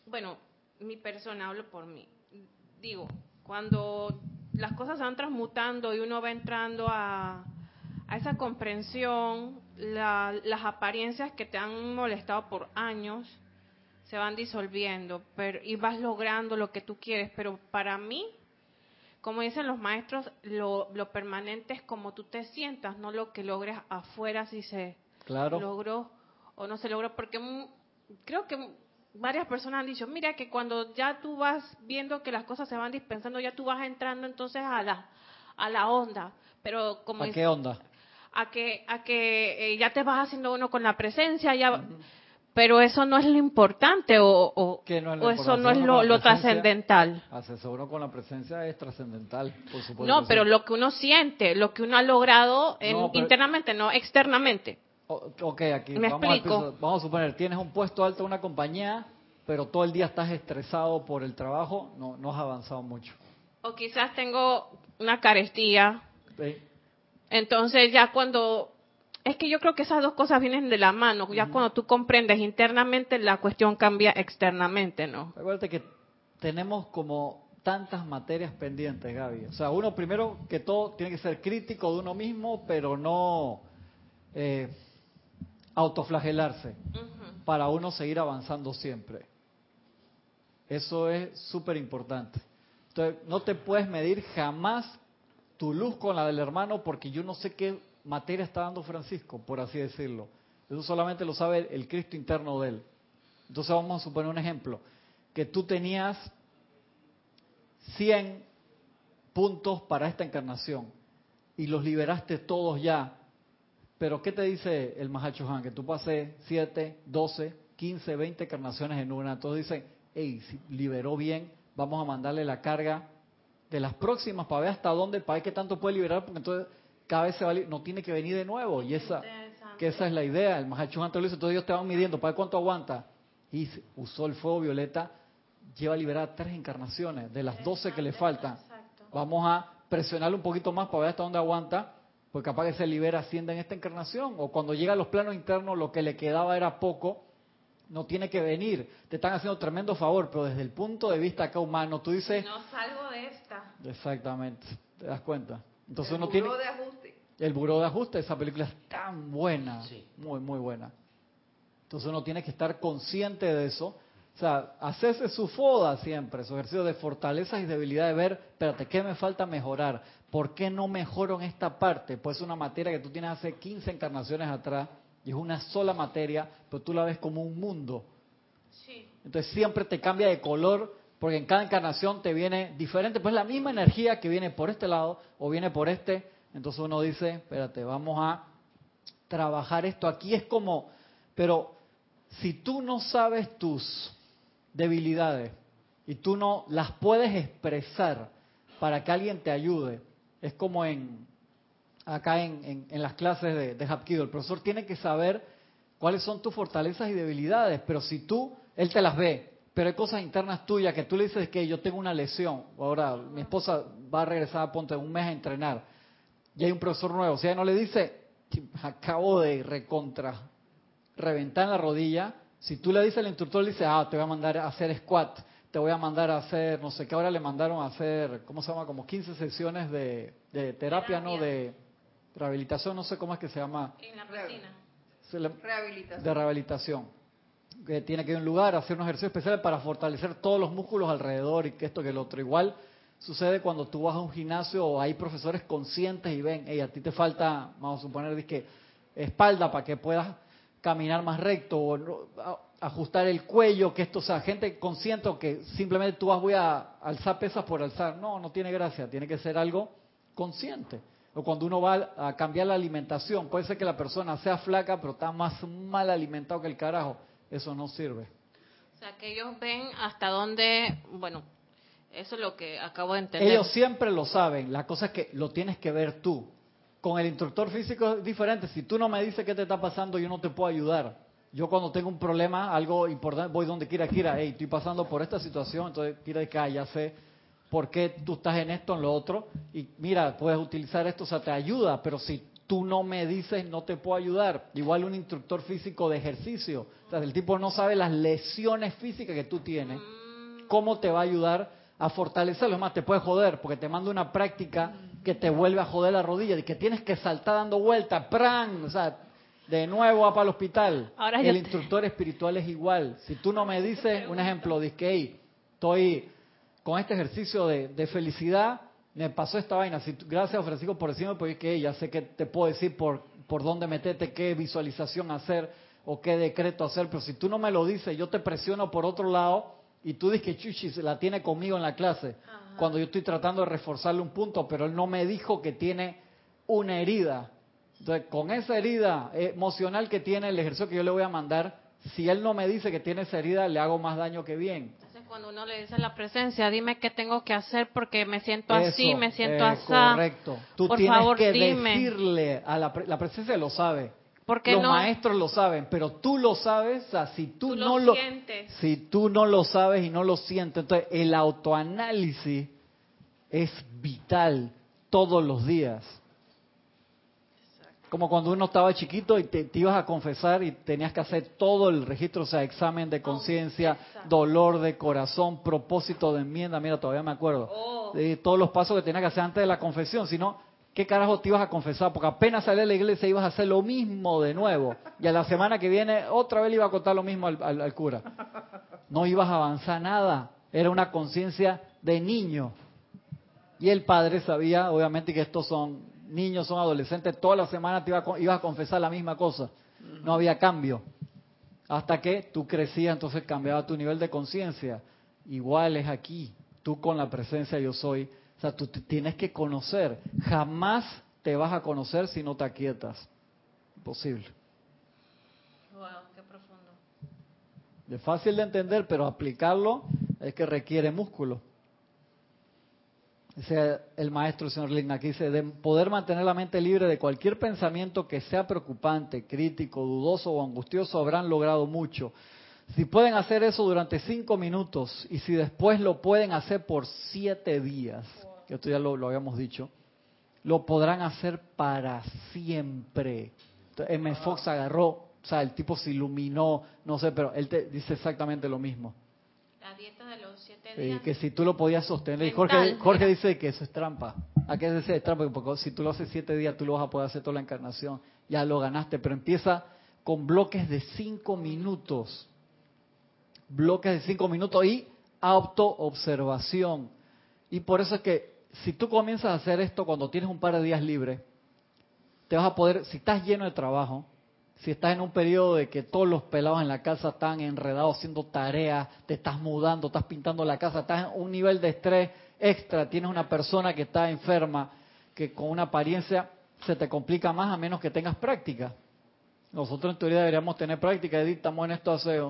bueno, mi persona, hablo por mí. Digo, cuando las cosas van transmutando y uno va entrando a, a esa comprensión, la- las apariencias que te han molestado por años se van disolviendo pero, y vas logrando lo que tú quieres. Pero para mí, como dicen los maestros, lo, lo permanente es como tú te sientas, no lo que logres afuera si se Claro. logró o no se logró, porque creo que varias personas han dicho, mira que cuando ya tú vas viendo que las cosas se van dispensando, ya tú vas entrando entonces a la a la onda, pero como ¿A es- qué onda? a que a que eh, ya te vas haciendo uno con la presencia, ya pero eso no es lo importante o, o, ¿Qué no es o eso no es lo, lo trascendental. Hacerse uno con la presencia es trascendental, por supuesto. No, pero lo que uno siente, lo que uno ha logrado en- No, pero- internamente, no externamente. O- ok, aquí Me vamos, al explico. piso. vamos a suponer, tienes un puesto alto en una compañía pero todo el día estás estresado por el trabajo, no, no has avanzado mucho. O quizás tengo una carestía. ¿Sí? Entonces ya cuando... Es que yo creo que esas dos cosas vienen de la mano. Ya cuando tú comprendes internamente, la cuestión cambia externamente, ¿no? Acuérdate que tenemos como tantas materias pendientes, Gaby. O sea, uno primero que todo tiene que ser crítico de uno mismo, pero no eh, autoflagelarse para uno seguir avanzando siempre. Eso es súper importante. Entonces, no te puedes medir jamás tu luz con la del hermano porque yo no sé qué materia está dando Francisco, por así decirlo. Eso solamente lo sabe el Cristo interno de él. Entonces vamos a suponer un ejemplo, que tú tenías 100 puntos para esta encarnación y los liberaste todos ya. Pero ¿qué te dice el Mahacho Han? Que tú pases 7, 12, 15, 20 encarnaciones en una. Entonces dicen, hey, si liberó bien, vamos a mandarle la carga de las próximas para ver hasta dónde, para ver qué tanto puede liberar, porque entonces cada vez se va, no tiene que venir de nuevo. Y esa, que esa es la idea. El Mahacho Han te lo dice, entonces ellos te van midiendo para ver cuánto aguanta. Y usó el fuego violeta lleva a liberar tres encarnaciones de las doce que le faltan. Vamos a presionarle un poquito más para ver hasta dónde aguanta, porque capaz que se libera, asciende en esta encarnación, o cuando llega a los planos internos lo que le quedaba era poco, no tiene que venir, te están haciendo tremendo favor, pero desde el punto de vista acá humano, tú dices... No salgo de esta. Exactamente, te das cuenta. Entonces el uno buró tiene... de ajuste. El buró de ajuste, esa película es tan buena, muy, muy buena. Entonces uno tiene que estar consciente de eso. O sea, hacerse su foda siempre, su ejercicio de fortalezas y debilidades, de ver, espérate, ¿qué me falta mejorar? ¿Por qué no mejoro en esta parte? Pues es una materia que tú tienes hace 15 encarnaciones atrás y es una sola materia, pero tú la ves como un mundo. Sí. Entonces siempre te cambia de color porque en cada encarnación te viene diferente, pues la misma energía que viene por este lado o viene por este. Entonces uno dice, espérate, vamos a trabajar esto. Aquí es como, pero si tú no sabes tus debilidades y tú no las puedes expresar para que alguien te ayude, es como en acá en, en, las clases de, de el profesor tiene que saber cuáles son tus fortalezas y debilidades, pero si tú, él te las ve, pero hay cosas internas tuyas que tú le dices que yo tengo una lesión, ahora mi esposa va a regresar a Ponte un mes a entrenar, y hay un profesor nuevo, o sea, no le dice, acabo de recontra, reventar en la rodilla, si tú le dices al instructor, le dice, ah, te voy a mandar a hacer squat, te voy a mandar a hacer, no sé qué, ahora le mandaron a hacer, ¿cómo se llama? Como 15 sesiones de, de terapia, ¿no? De rehabilitación, no sé cómo es que se llama. En la piscina. Le- Rehabilitación. de rehabilitación. Que tiene que ir a un lugar, hacer un ejercicio especial para fortalecer todos los músculos alrededor y que esto que el otro. Igual sucede cuando tú vas a un gimnasio o hay profesores conscientes y ven, hey, a ti te falta, vamos a suponer, que espalda para que puedas caminar más recto o no- ajustar el cuello, que esto, o sea, gente consciente que simplemente tú vas, voy a alzar pesas por alzar. No, no tiene gracia, tiene que ser algo consciente. O cuando uno va a cambiar la alimentación, puede ser que la persona sea flaca, pero está más mal alimentado que el carajo. Eso no sirve. O sea, que ellos ven hasta dónde, bueno, eso es lo que acabo de entender. Ellos siempre lo saben. La cosa es que lo tienes que ver tú. Con el instructor físico es diferente. Si tú no me dices qué te está pasando, yo no te puedo ayudar. Yo cuando tengo un problema, algo importante, voy donde quiera, quiera. Hey, estoy pasando por esta situación, entonces quiera de acá, ya sé por qué tú estás en esto, en lo otro. Y mira, puedes utilizar esto, o sea, te ayuda. Pero si tú no me dices, no te puedo ayudar. Igual un instructor físico de ejercicio. O sea, el tipo no sabe las lesiones físicas que tú tienes. ¿Cómo te va a ayudar a fortalecerlo? Es más, te puede joder porque te manda una práctica que te vuelve a joder la rodilla y que tienes que saltar dando vueltas, ¡pran! O sea, de nuevo va para el hospital. Ahora el te- instructor espiritual es igual. Si tú no me dices, un ejemplo, dices que hey, estoy con este ejercicio de, de felicidad, me pasó esta vaina. Si gracias, Francisco, por decirme, porque que ya sé que te puedo decir por, por dónde meterte, qué visualización hacer o qué decreto hacer, pero si tú no me lo dices, yo te presiono por otro lado y tú dices que Chuchi se la tiene conmigo en la clase, cuando yo estoy tratando de reforzarle un punto, pero él no me dijo que tiene una herida. Entonces, con esa herida emocional que tiene, el ejercicio que yo le voy a mandar, si él no me dice que tiene esa herida, le hago más daño que bien. Entonces, cuando uno le dice a la presencia, dime qué tengo que hacer porque me siento así, me siento eh, así. Correcto. Tú Por tienes favor, que dime. decirle a la, pre- la presencia lo sabe. Porque los no, maestros lo saben, pero tú lo sabes, o sea, si tú, tú no lo sientes. si tú no lo sabes y no lo sientes, entonces el autoanálisis es vital todos los días. Como cuando uno estaba chiquito y te, te ibas a confesar y tenías que hacer todo el registro, o sea, examen de conciencia, exacto. dolor de corazón, propósito de enmienda, mira, todavía me acuerdo. Oh. De todos los pasos que tenías que hacer antes de la confesión, si no, ¿qué carajo te ibas a confesar? Porque apenas salías de la iglesia ibas a hacer lo mismo de nuevo. Y a la semana que viene otra vez le iba a contar lo mismo al, cura. No ibas a avanzar nada. Era una conciencia de niño. Y el padre sabía, obviamente, que estos son niños, son adolescentes. Toda la semana te a ibas a confesar la misma cosa. No había cambio. Hasta que tú crecías, entonces cambiaba tu nivel de conciencia. Igual es aquí. Tú con la presencia yo soy. O sea, tú te tienes que conocer. Jamás te vas a conocer si no te aquietas. Imposible. Wow, qué profundo. Es fácil de entender, pero aplicarlo es que requiere músculo. Dice el maestro, el señor Lin, aquí dice, de poder mantener la mente libre de cualquier pensamiento que sea preocupante, crítico, dudoso o angustioso, habrán logrado mucho. Si pueden hacer eso durante cinco minutos y si después lo pueden hacer por siete días, que esto ya lo, lo habíamos dicho, lo podrán hacer para siempre. Entonces, M. Fox agarró, o sea, el tipo se iluminó, no sé, pero él te dice exactamente lo mismo. La dieta de los siete días. que si tú lo podías sostener. Y Jorge, dice que eso es trampa. ¿A qué dice es trampa? Porque si tú lo haces siete días, tú lo vas a poder hacer toda la encarnación. Ya lo ganaste, pero empieza con bloques de cinco minutos. Bloques de cinco minutos y autoobservación. Y por eso es que si tú comienzas a hacer esto cuando tienes un par de días libres, te vas a poder, si estás lleno de trabajo, si estás en un periodo de que todos los pelados en la casa están enredados haciendo tareas, te estás mudando, estás pintando la casa, estás en un nivel de estrés extra, tienes una persona que está enferma, que con una apariencia se te complica más a menos que tengas práctica. Nosotros en teoría deberíamos tener práctica, Edith, estamos en esto hace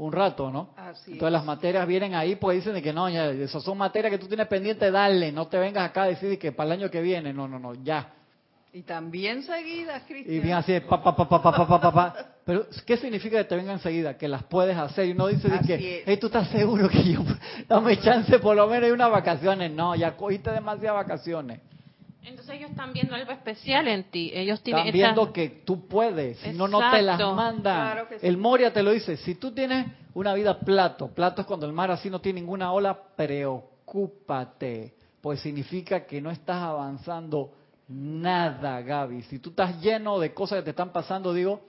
un rato, ¿no? Así Entonces las materias vienen ahí porque dicen de que no, ya, esas son materias que tú tienes pendiente, dale, no te vengas acá a decir que para el año que viene, no, no, no, ya. Y también seguidas, Cristian. Y bien así, pa, pa, pa, pa, pa, pa, pa, pa, pa. Pero, ¿qué significa que te venga enseguida? Que las puedes hacer. Y uno dice de que, hey, tú estás seguro que yo, dame chance por lo menos de unas vacaciones. No, ya cogiste demasiadas vacaciones. Entonces ellos están viendo algo especial en ti. Ellos tienen Están viendo que tú puedes, si no, no te las. Claro sí. El Moria te lo dice, si tú tienes una vida plato, plato es cuando el mar así no tiene ninguna ola, preocúpate, pues significa que no estás avanzando nada, Gaby. Si tú estás lleno de cosas que te están pasando, digo,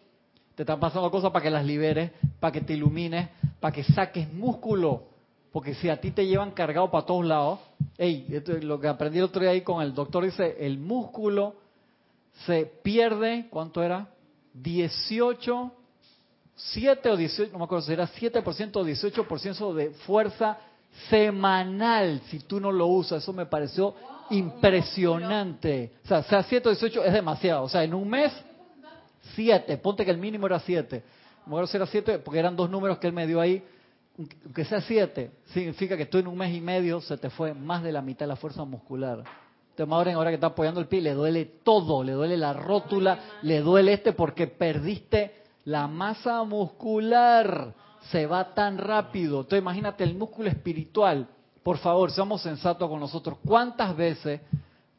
te están pasando cosas para que las liberes, para que te ilumines, para que saques músculo. Porque si a ti te llevan cargado para todos lados, hey, esto es lo que aprendí el otro día ahí con el doctor, dice, el músculo se pierde, ¿cuánto era? 18, 7 o 18, no me acuerdo si era 7% o 18% de fuerza semanal si tú no lo usas. Eso me pareció impresionante. O sea, sea 7 o 18 es demasiado. O sea, en un mes, 7. Ponte que el mínimo era 7. No me acuerdo si era 7 porque eran dos números que él me dio ahí. Que sea 7, significa que tú en un mes y medio se te fue más de la mitad de la fuerza muscular. Entonces, Maureen, ahora que está apoyando el pie, le duele todo, le duele la rótula, le duele este porque perdiste la masa muscular. Se va tan rápido. Entonces, imagínate el músculo espiritual. Por favor, seamos sensatos con nosotros. ¿Cuántas veces,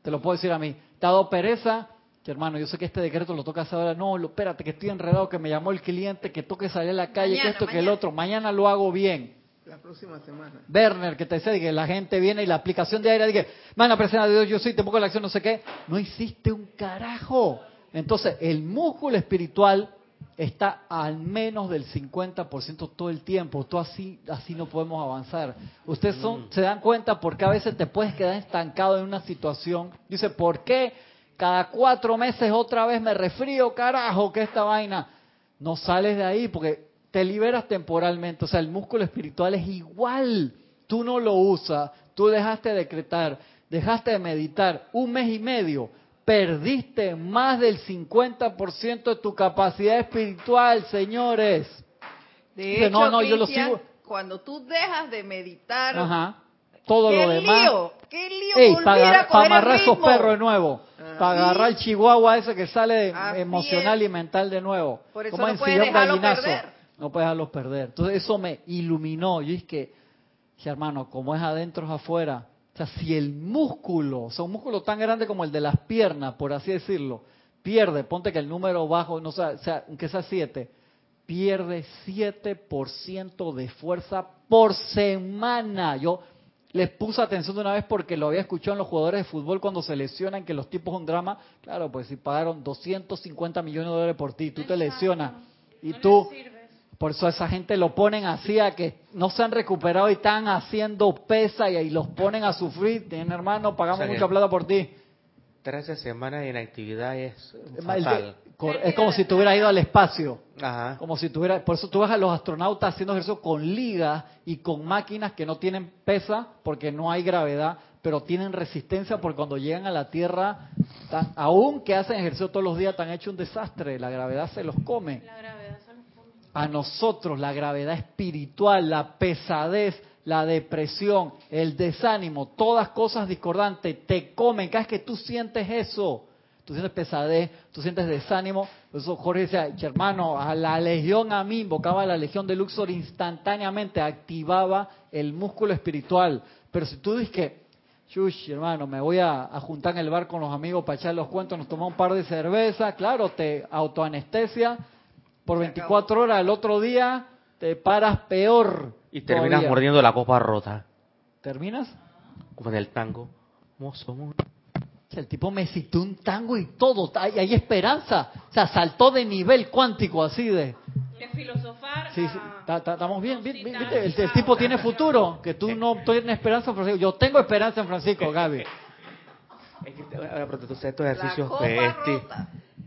te lo puedo decir a mí, te ha dado pereza? Que hermano, yo sé que este decreto lo toca hacer ahora. No, lo, espérate, que estoy enredado, que me llamó el cliente, que toque salir a la calle, que Mañana, esto, que el otro. Mañana lo hago bien. La próxima semana. Werner, que te dice que la gente viene y la aplicación de aire, dice, manda presencia de Dios, yo soy, te pongo la acción, no sé qué. No hiciste un carajo. Entonces, el músculo espiritual está al menos del 50% todo el tiempo. Tú así, así no podemos avanzar. Ustedes son, se dan cuenta porque a veces te puedes quedar estancado en una situación. Dice, ¿por qué cada cuatro meses otra vez me resfrío, carajo, que esta vaina? No sales de ahí porque te liberas temporalmente. O sea, el músculo espiritual es igual. Tú no lo usas, tú dejaste de decretar, dejaste de meditar un mes y medio, perdiste más del 50% de tu capacidad espiritual, señores. De hecho, no, no, yo lo sigo. cuando tú dejas de meditar, Ajá. Todo qué lo demás. lío, qué lío Ey, volver para, a coger el amarrar esos ritmo. perros de nuevo. Ajá. para agarrar el chihuahua ese que sale Así emocional es. y mental de nuevo. Por eso Como no en puedes sillón dejarlo gallinazo. perder. No puedes dejarlos perder. Entonces eso me iluminó. Yo dije que, hermano, como es adentro es afuera. O sea, si el músculo, o sea, un músculo tan grande como el de las piernas, por así decirlo, pierde, ponte que el número bajo, no sea, sea aunque sea 7, pierde 7% de fuerza por semana. Yo les puse atención de una vez porque lo había escuchado en los jugadores de fútbol cuando se lesionan, que los tipos un drama. Claro, pues si pagaron 250 millones de dólares por ti, tú te lesionas y No tú, por eso a esa gente lo ponen así a que no se han recuperado y están haciendo pesa y ahí los ponen a sufrir. Tienen hermano, pagamos O sea que- mucha plata por ti. 13 semanas de inactividad es fatal. Es como si tuviera ido al espacio. Ajá. Como si tuviera, por eso tú ves a los astronautas haciendo ejercicio con ligas y con máquinas que no tienen pesa porque no hay gravedad, pero tienen resistencia porque cuando llegan a la Tierra, tan- aún que hacen ejercicio todos los días, están hecho un desastre, la gravedad se los come. La gravedad se los come. A nosotros la gravedad espiritual, la pesadez, la depresión, el desánimo, todas cosas discordantes te comen. Cada vez que tú sientes eso, tú sientes pesadez, tú sientes desánimo. Por eso Jorge decía, hermano, a la legión a mí, invocaba a la legión de Luxor instantáneamente, activaba el músculo espiritual. Pero si tú dices que, Shush, hermano, me voy a, a juntar en el bar con los amigos para echar los cuentos, nos tomamos un par de cerveza, claro, te autoanestesia, por 24 horas, el otro día te paras peor. Y terminas todavía. mordiendo la copa rota, ¿Terminas? como en el tango. Mozo, mo- O sea, el tipo me citó un tango y todo, hay, hay esperanza. O sea, saltó de nivel cuántico así de... De filosofar. Sí, sí, estamos bien, bien, bien, ¿viste? El, el tipo tiene futuro, que tú no tienes esperanza, Francisco. Yo tengo esperanza en Francisco, Gaby. Es que, ahora, pero estos ejercicios que este-.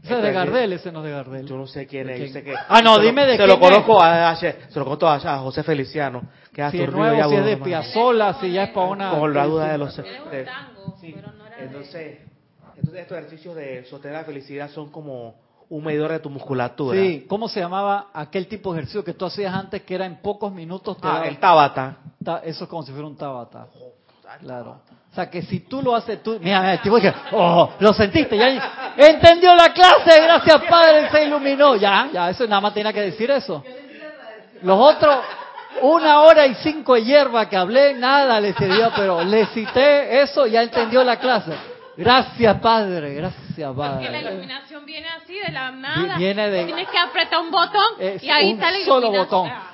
Ese es de Gardel, ese no es de Gardel. Yo no sé quién ¿De es. yo sé que- Ah, no, se lo- dime de Se lo quién es. conozco a, a- se lo conozco a, a José Feliciano. Que es Si es nuevo, si es de. Piazzolla, si ya es para una... Con la duda de los... Él es un de- tango, sí. pero no de- Entonces, entonces estos ejercicios de sostener la felicidad son como un medidor de tu musculatura. Sí, ¿cómo se llamaba aquel tipo de ejercicio que tú hacías antes que era en pocos minutos? te Ah, daba- el Tabata. Ta- Eso es como si fuera un tabata. Claro. O sea, que si tú lo haces tú... Mira, mira, el tipo que... Oh, lo sentiste, ya entendió la clase, gracias Padre, se iluminó. Ya, ya, eso nada más tenía que decir eso. Los otros, una hora y cinco de hierba que hablé, nada le sirvió, pero le cité eso, ya entendió la clase. Gracias Padre, gracias Porque la Padre. iluminación viene así de la nada. viene de- Tienes que apretar un botón Es y ahí un está la solo iluminación. botón. Ah.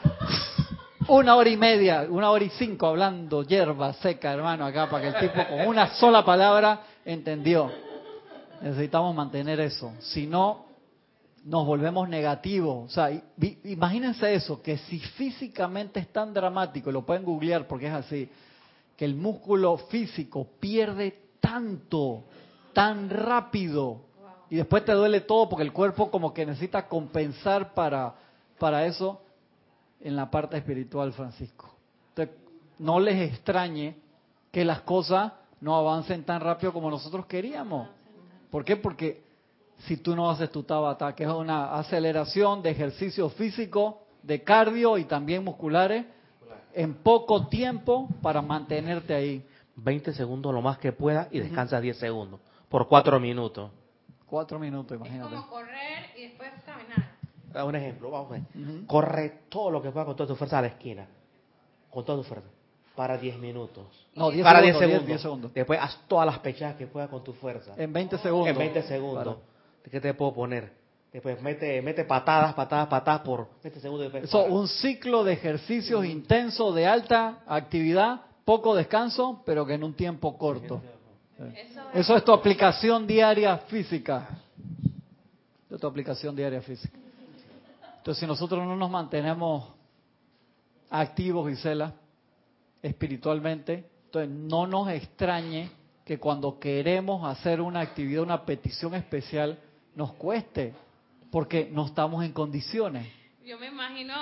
Una hora y media, una hora y cinco hablando hierba seca, hermano, acá, para que el tipo con una sola palabra entendió. Necesitamos mantener eso. Si no, nos volvemos negativos. O sea, imagínense eso, que si físicamente es tan dramático, lo pueden googlear porque es así, que el músculo físico pierde tanto, tan rápido, y después te duele todo porque el cuerpo como que necesita compensar para, para eso en la parte espiritual, Francisco. Entonces, no les extrañe que las cosas no avancen tan rápido como nosotros queríamos. ¿Por qué? Porque si tú no haces tu tabata, que es una aceleración de ejercicio físico, de cardio y también musculares, en poco tiempo para mantenerte ahí. 20 segundos lo más que pueda y descansa 10 segundos. Por 4 minutos. Cuatro minutos, Es imagínate. como correr y después caminar. Da un ejemplo, vamos a ver. Ujú. Corre todo lo que pueda con toda tu fuerza a la esquina. Con toda tu fuerza. Para 10 minutos. No, 10 para segundos, 10 10, segundos. 10 segundos. Después haz todas las pechadas que puedas con tu fuerza. En 20 segundos. En 20 segundos. Claro. ¿Qué te puedo poner? Después mete, mete patadas, patadas, patadas por 20 segundos. y después Eso, para. un ciclo de ejercicios intensos, de alta actividad, poco descanso, pero que en un tiempo corto. Eso Eso es tu aplicación diaria física. Eso es tu aplicación diaria física. Entonces, si nosotros no nos mantenemos activos, Gisela, espiritualmente, entonces no nos extrañe que cuando queremos hacer una actividad, una petición especial, nos cueste, porque no estamos en condiciones. Yo me imagino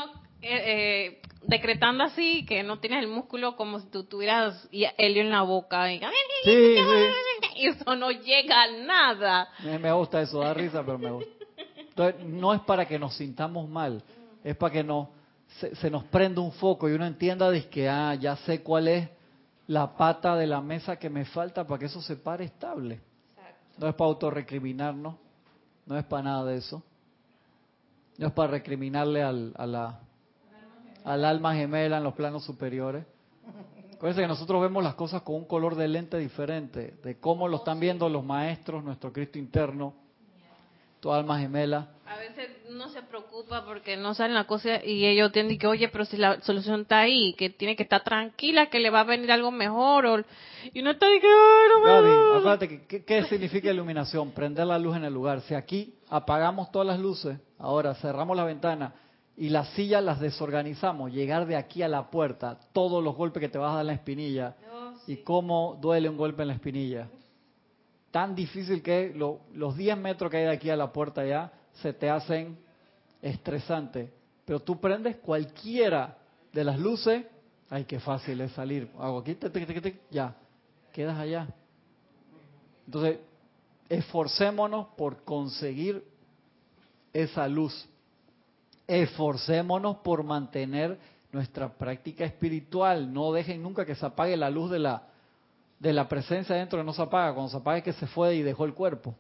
eh, eh, decretando así que no tienes el músculo como si tú tuvieras helio en la boca. Y, Sí, eso no llega a nada. Me, gusta eso, da risa, pero me gusta. Entonces, no es para que nos sintamos mal, es para que nos, se, se nos prenda un foco y uno entienda de que, ah, ya sé cuál es la pata de la mesa que me falta para que eso se pare estable. no es para autorrecriminarnos, no es para nada de eso. No es para recriminarle al, a la, al alma gemela en los planos superiores. Acuérdense que nosotros vemos las cosas con un color de lente diferente, de cómo lo están viendo los maestros, nuestro Cristo interno, tu alma gemela. A veces uno se preocupa porque no salen las cosas y ellos tienen que, oye, pero si la solución está ahí, que tiene que estar tranquila, que le va a venir algo mejor. O, y no está de que, "Ay, no me Gaby, da". acuérdate que ¿qué, qué significa iluminación? Prender la luz en el lugar. Si aquí apagamos todas las luces, ahora cerramos la ventana y las sillas las desorganizamos, llegar de aquí a la puerta, todos los golpes que te vas a dar en la espinilla y cómo duele un golpe en la espinilla. Tan difícil que lo- los 10 metros que hay de aquí a la puerta ya se te hacen estresantes. Pero tú prendes cualquiera de las luces, ay, qué fácil es salir. Hago aquí, ya, quedas allá. Entonces, esforcémonos por conseguir esa luz. Esforcémonos por mantener nuestra práctica espiritual. No dejen nunca que se apague la luz de la, de la presencia dentro que no se apaga. Cuando se apaga es que se fue y dejó el cuerpo.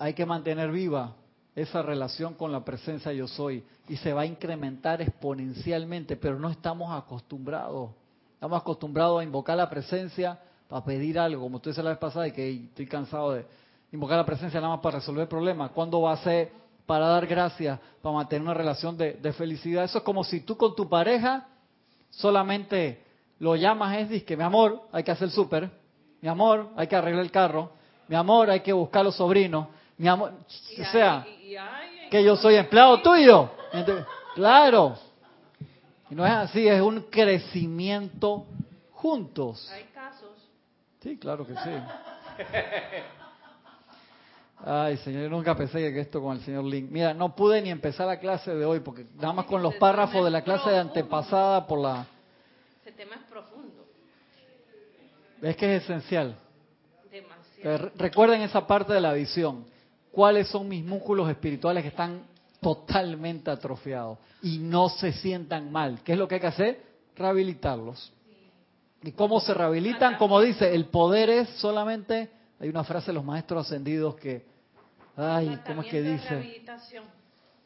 Hay que mantener viva esa relación con la presencia yo soy y se va a incrementar exponencialmente, pero no estamos acostumbrados. Estamos acostumbrados a invocar la presencia para pedir algo, como tú dices la vez pasada, y que estoy cansado de invocar la presencia nada más para resolver problemas. ¿Cuándo va a ser para dar gracias, para mantener una relación de felicidad? Eso es como si tú con tu pareja solamente lo llamas, es dice que mi amor, hay que hacer el súper, mi amor, hay que arreglar el carro, mi amor, hay que buscar los sobrinos, mi amor, o sea, que yo soy empleado tuyo. Claro. Y no es así, es un crecimiento juntos. Hay casos. Sí, claro que sí. Ay, señor, yo nunca pensé que esto con el señor Link. Mira, no pude ni empezar la clase de hoy porque nada más con los párrafos de la clase de antepasada por la... Ese tema es profundo. Es que es esencial. Demasiado. Re- Recuerden esa parte de la visión. ¿Cuáles son mis músculos espirituales que están totalmente atrofiados y no se sientan mal? ¿Qué es lo que hay que hacer? Rehabilitarlos. ¿Y cómo se rehabilitan? Como dice, el poder es solamente... Hay una frase de los maestros ascendidos que... Ay, ¿cómo es que dice?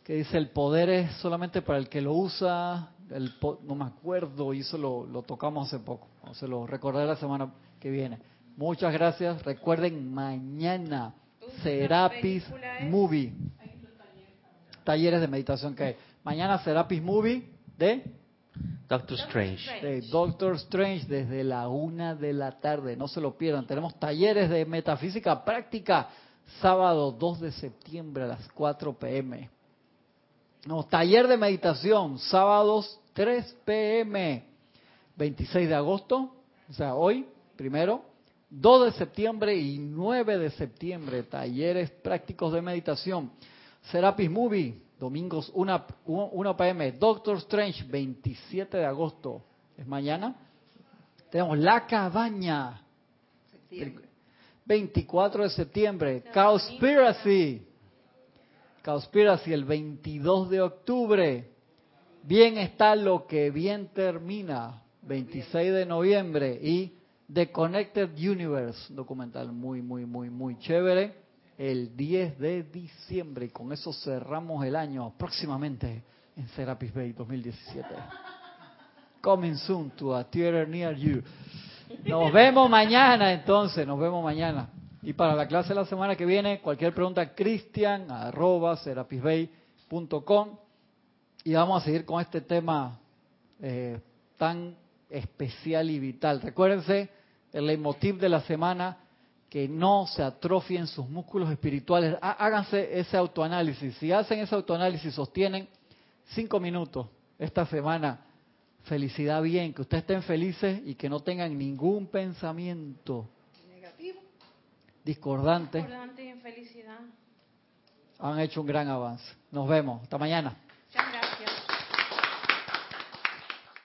Que dice, el poder es solamente para el que lo usa. El po- no me acuerdo, y eso lo, lo tocamos hace poco. O se lo recordaré la semana que viene. Muchas gracias. Recuerden, mañana Serapis? Movie. Talleres de meditación que hay. Mañana Serapis Movie de, Doctor Strange. de Doctor Strange desde la una de la tarde. No se lo pierdan. Tenemos talleres de metafísica práctica sábado 2 de septiembre a las 4 pm. No, taller de meditación, sábados 3 pm, 26 de agosto, o sea, hoy, primero, 2 de septiembre y 9 de septiembre, talleres prácticos de meditación. Serapis Movie, domingos 1, 1 pm, Doctor Strange, 27 de agosto, es mañana. Tenemos La Cabaña, Septiembre. 24 de septiembre, Cowspiracy. Cowspiracy el 22 de octubre. Bien está lo que bien termina, 26 de noviembre. Y The Connected Universe, un documental muy, muy, muy, muy chévere, el 10 de diciembre. Y con eso cerramos el año próximamente en Serapis Bay 2017. Coming soon to a theater near you. Nos vemos mañana entonces, nos vemos mañana. Y para la clase de la semana que viene, cualquier pregunta, cristian arroba serapisbay.com y vamos a seguir con este tema eh, tan especial y vital. Recuérdense el leitmotiv de la semana, que no se atrofien sus músculos espirituales. Há- Háganse ese autoanálisis. Si hacen ese autoanálisis, sostienen cinco minutos esta semana. Felicidad bien, que ustedes estén felices y que no tengan ningún pensamiento. Discordante. Importante y en felicidad. Han hecho un gran avance. Nos vemos. Hasta mañana.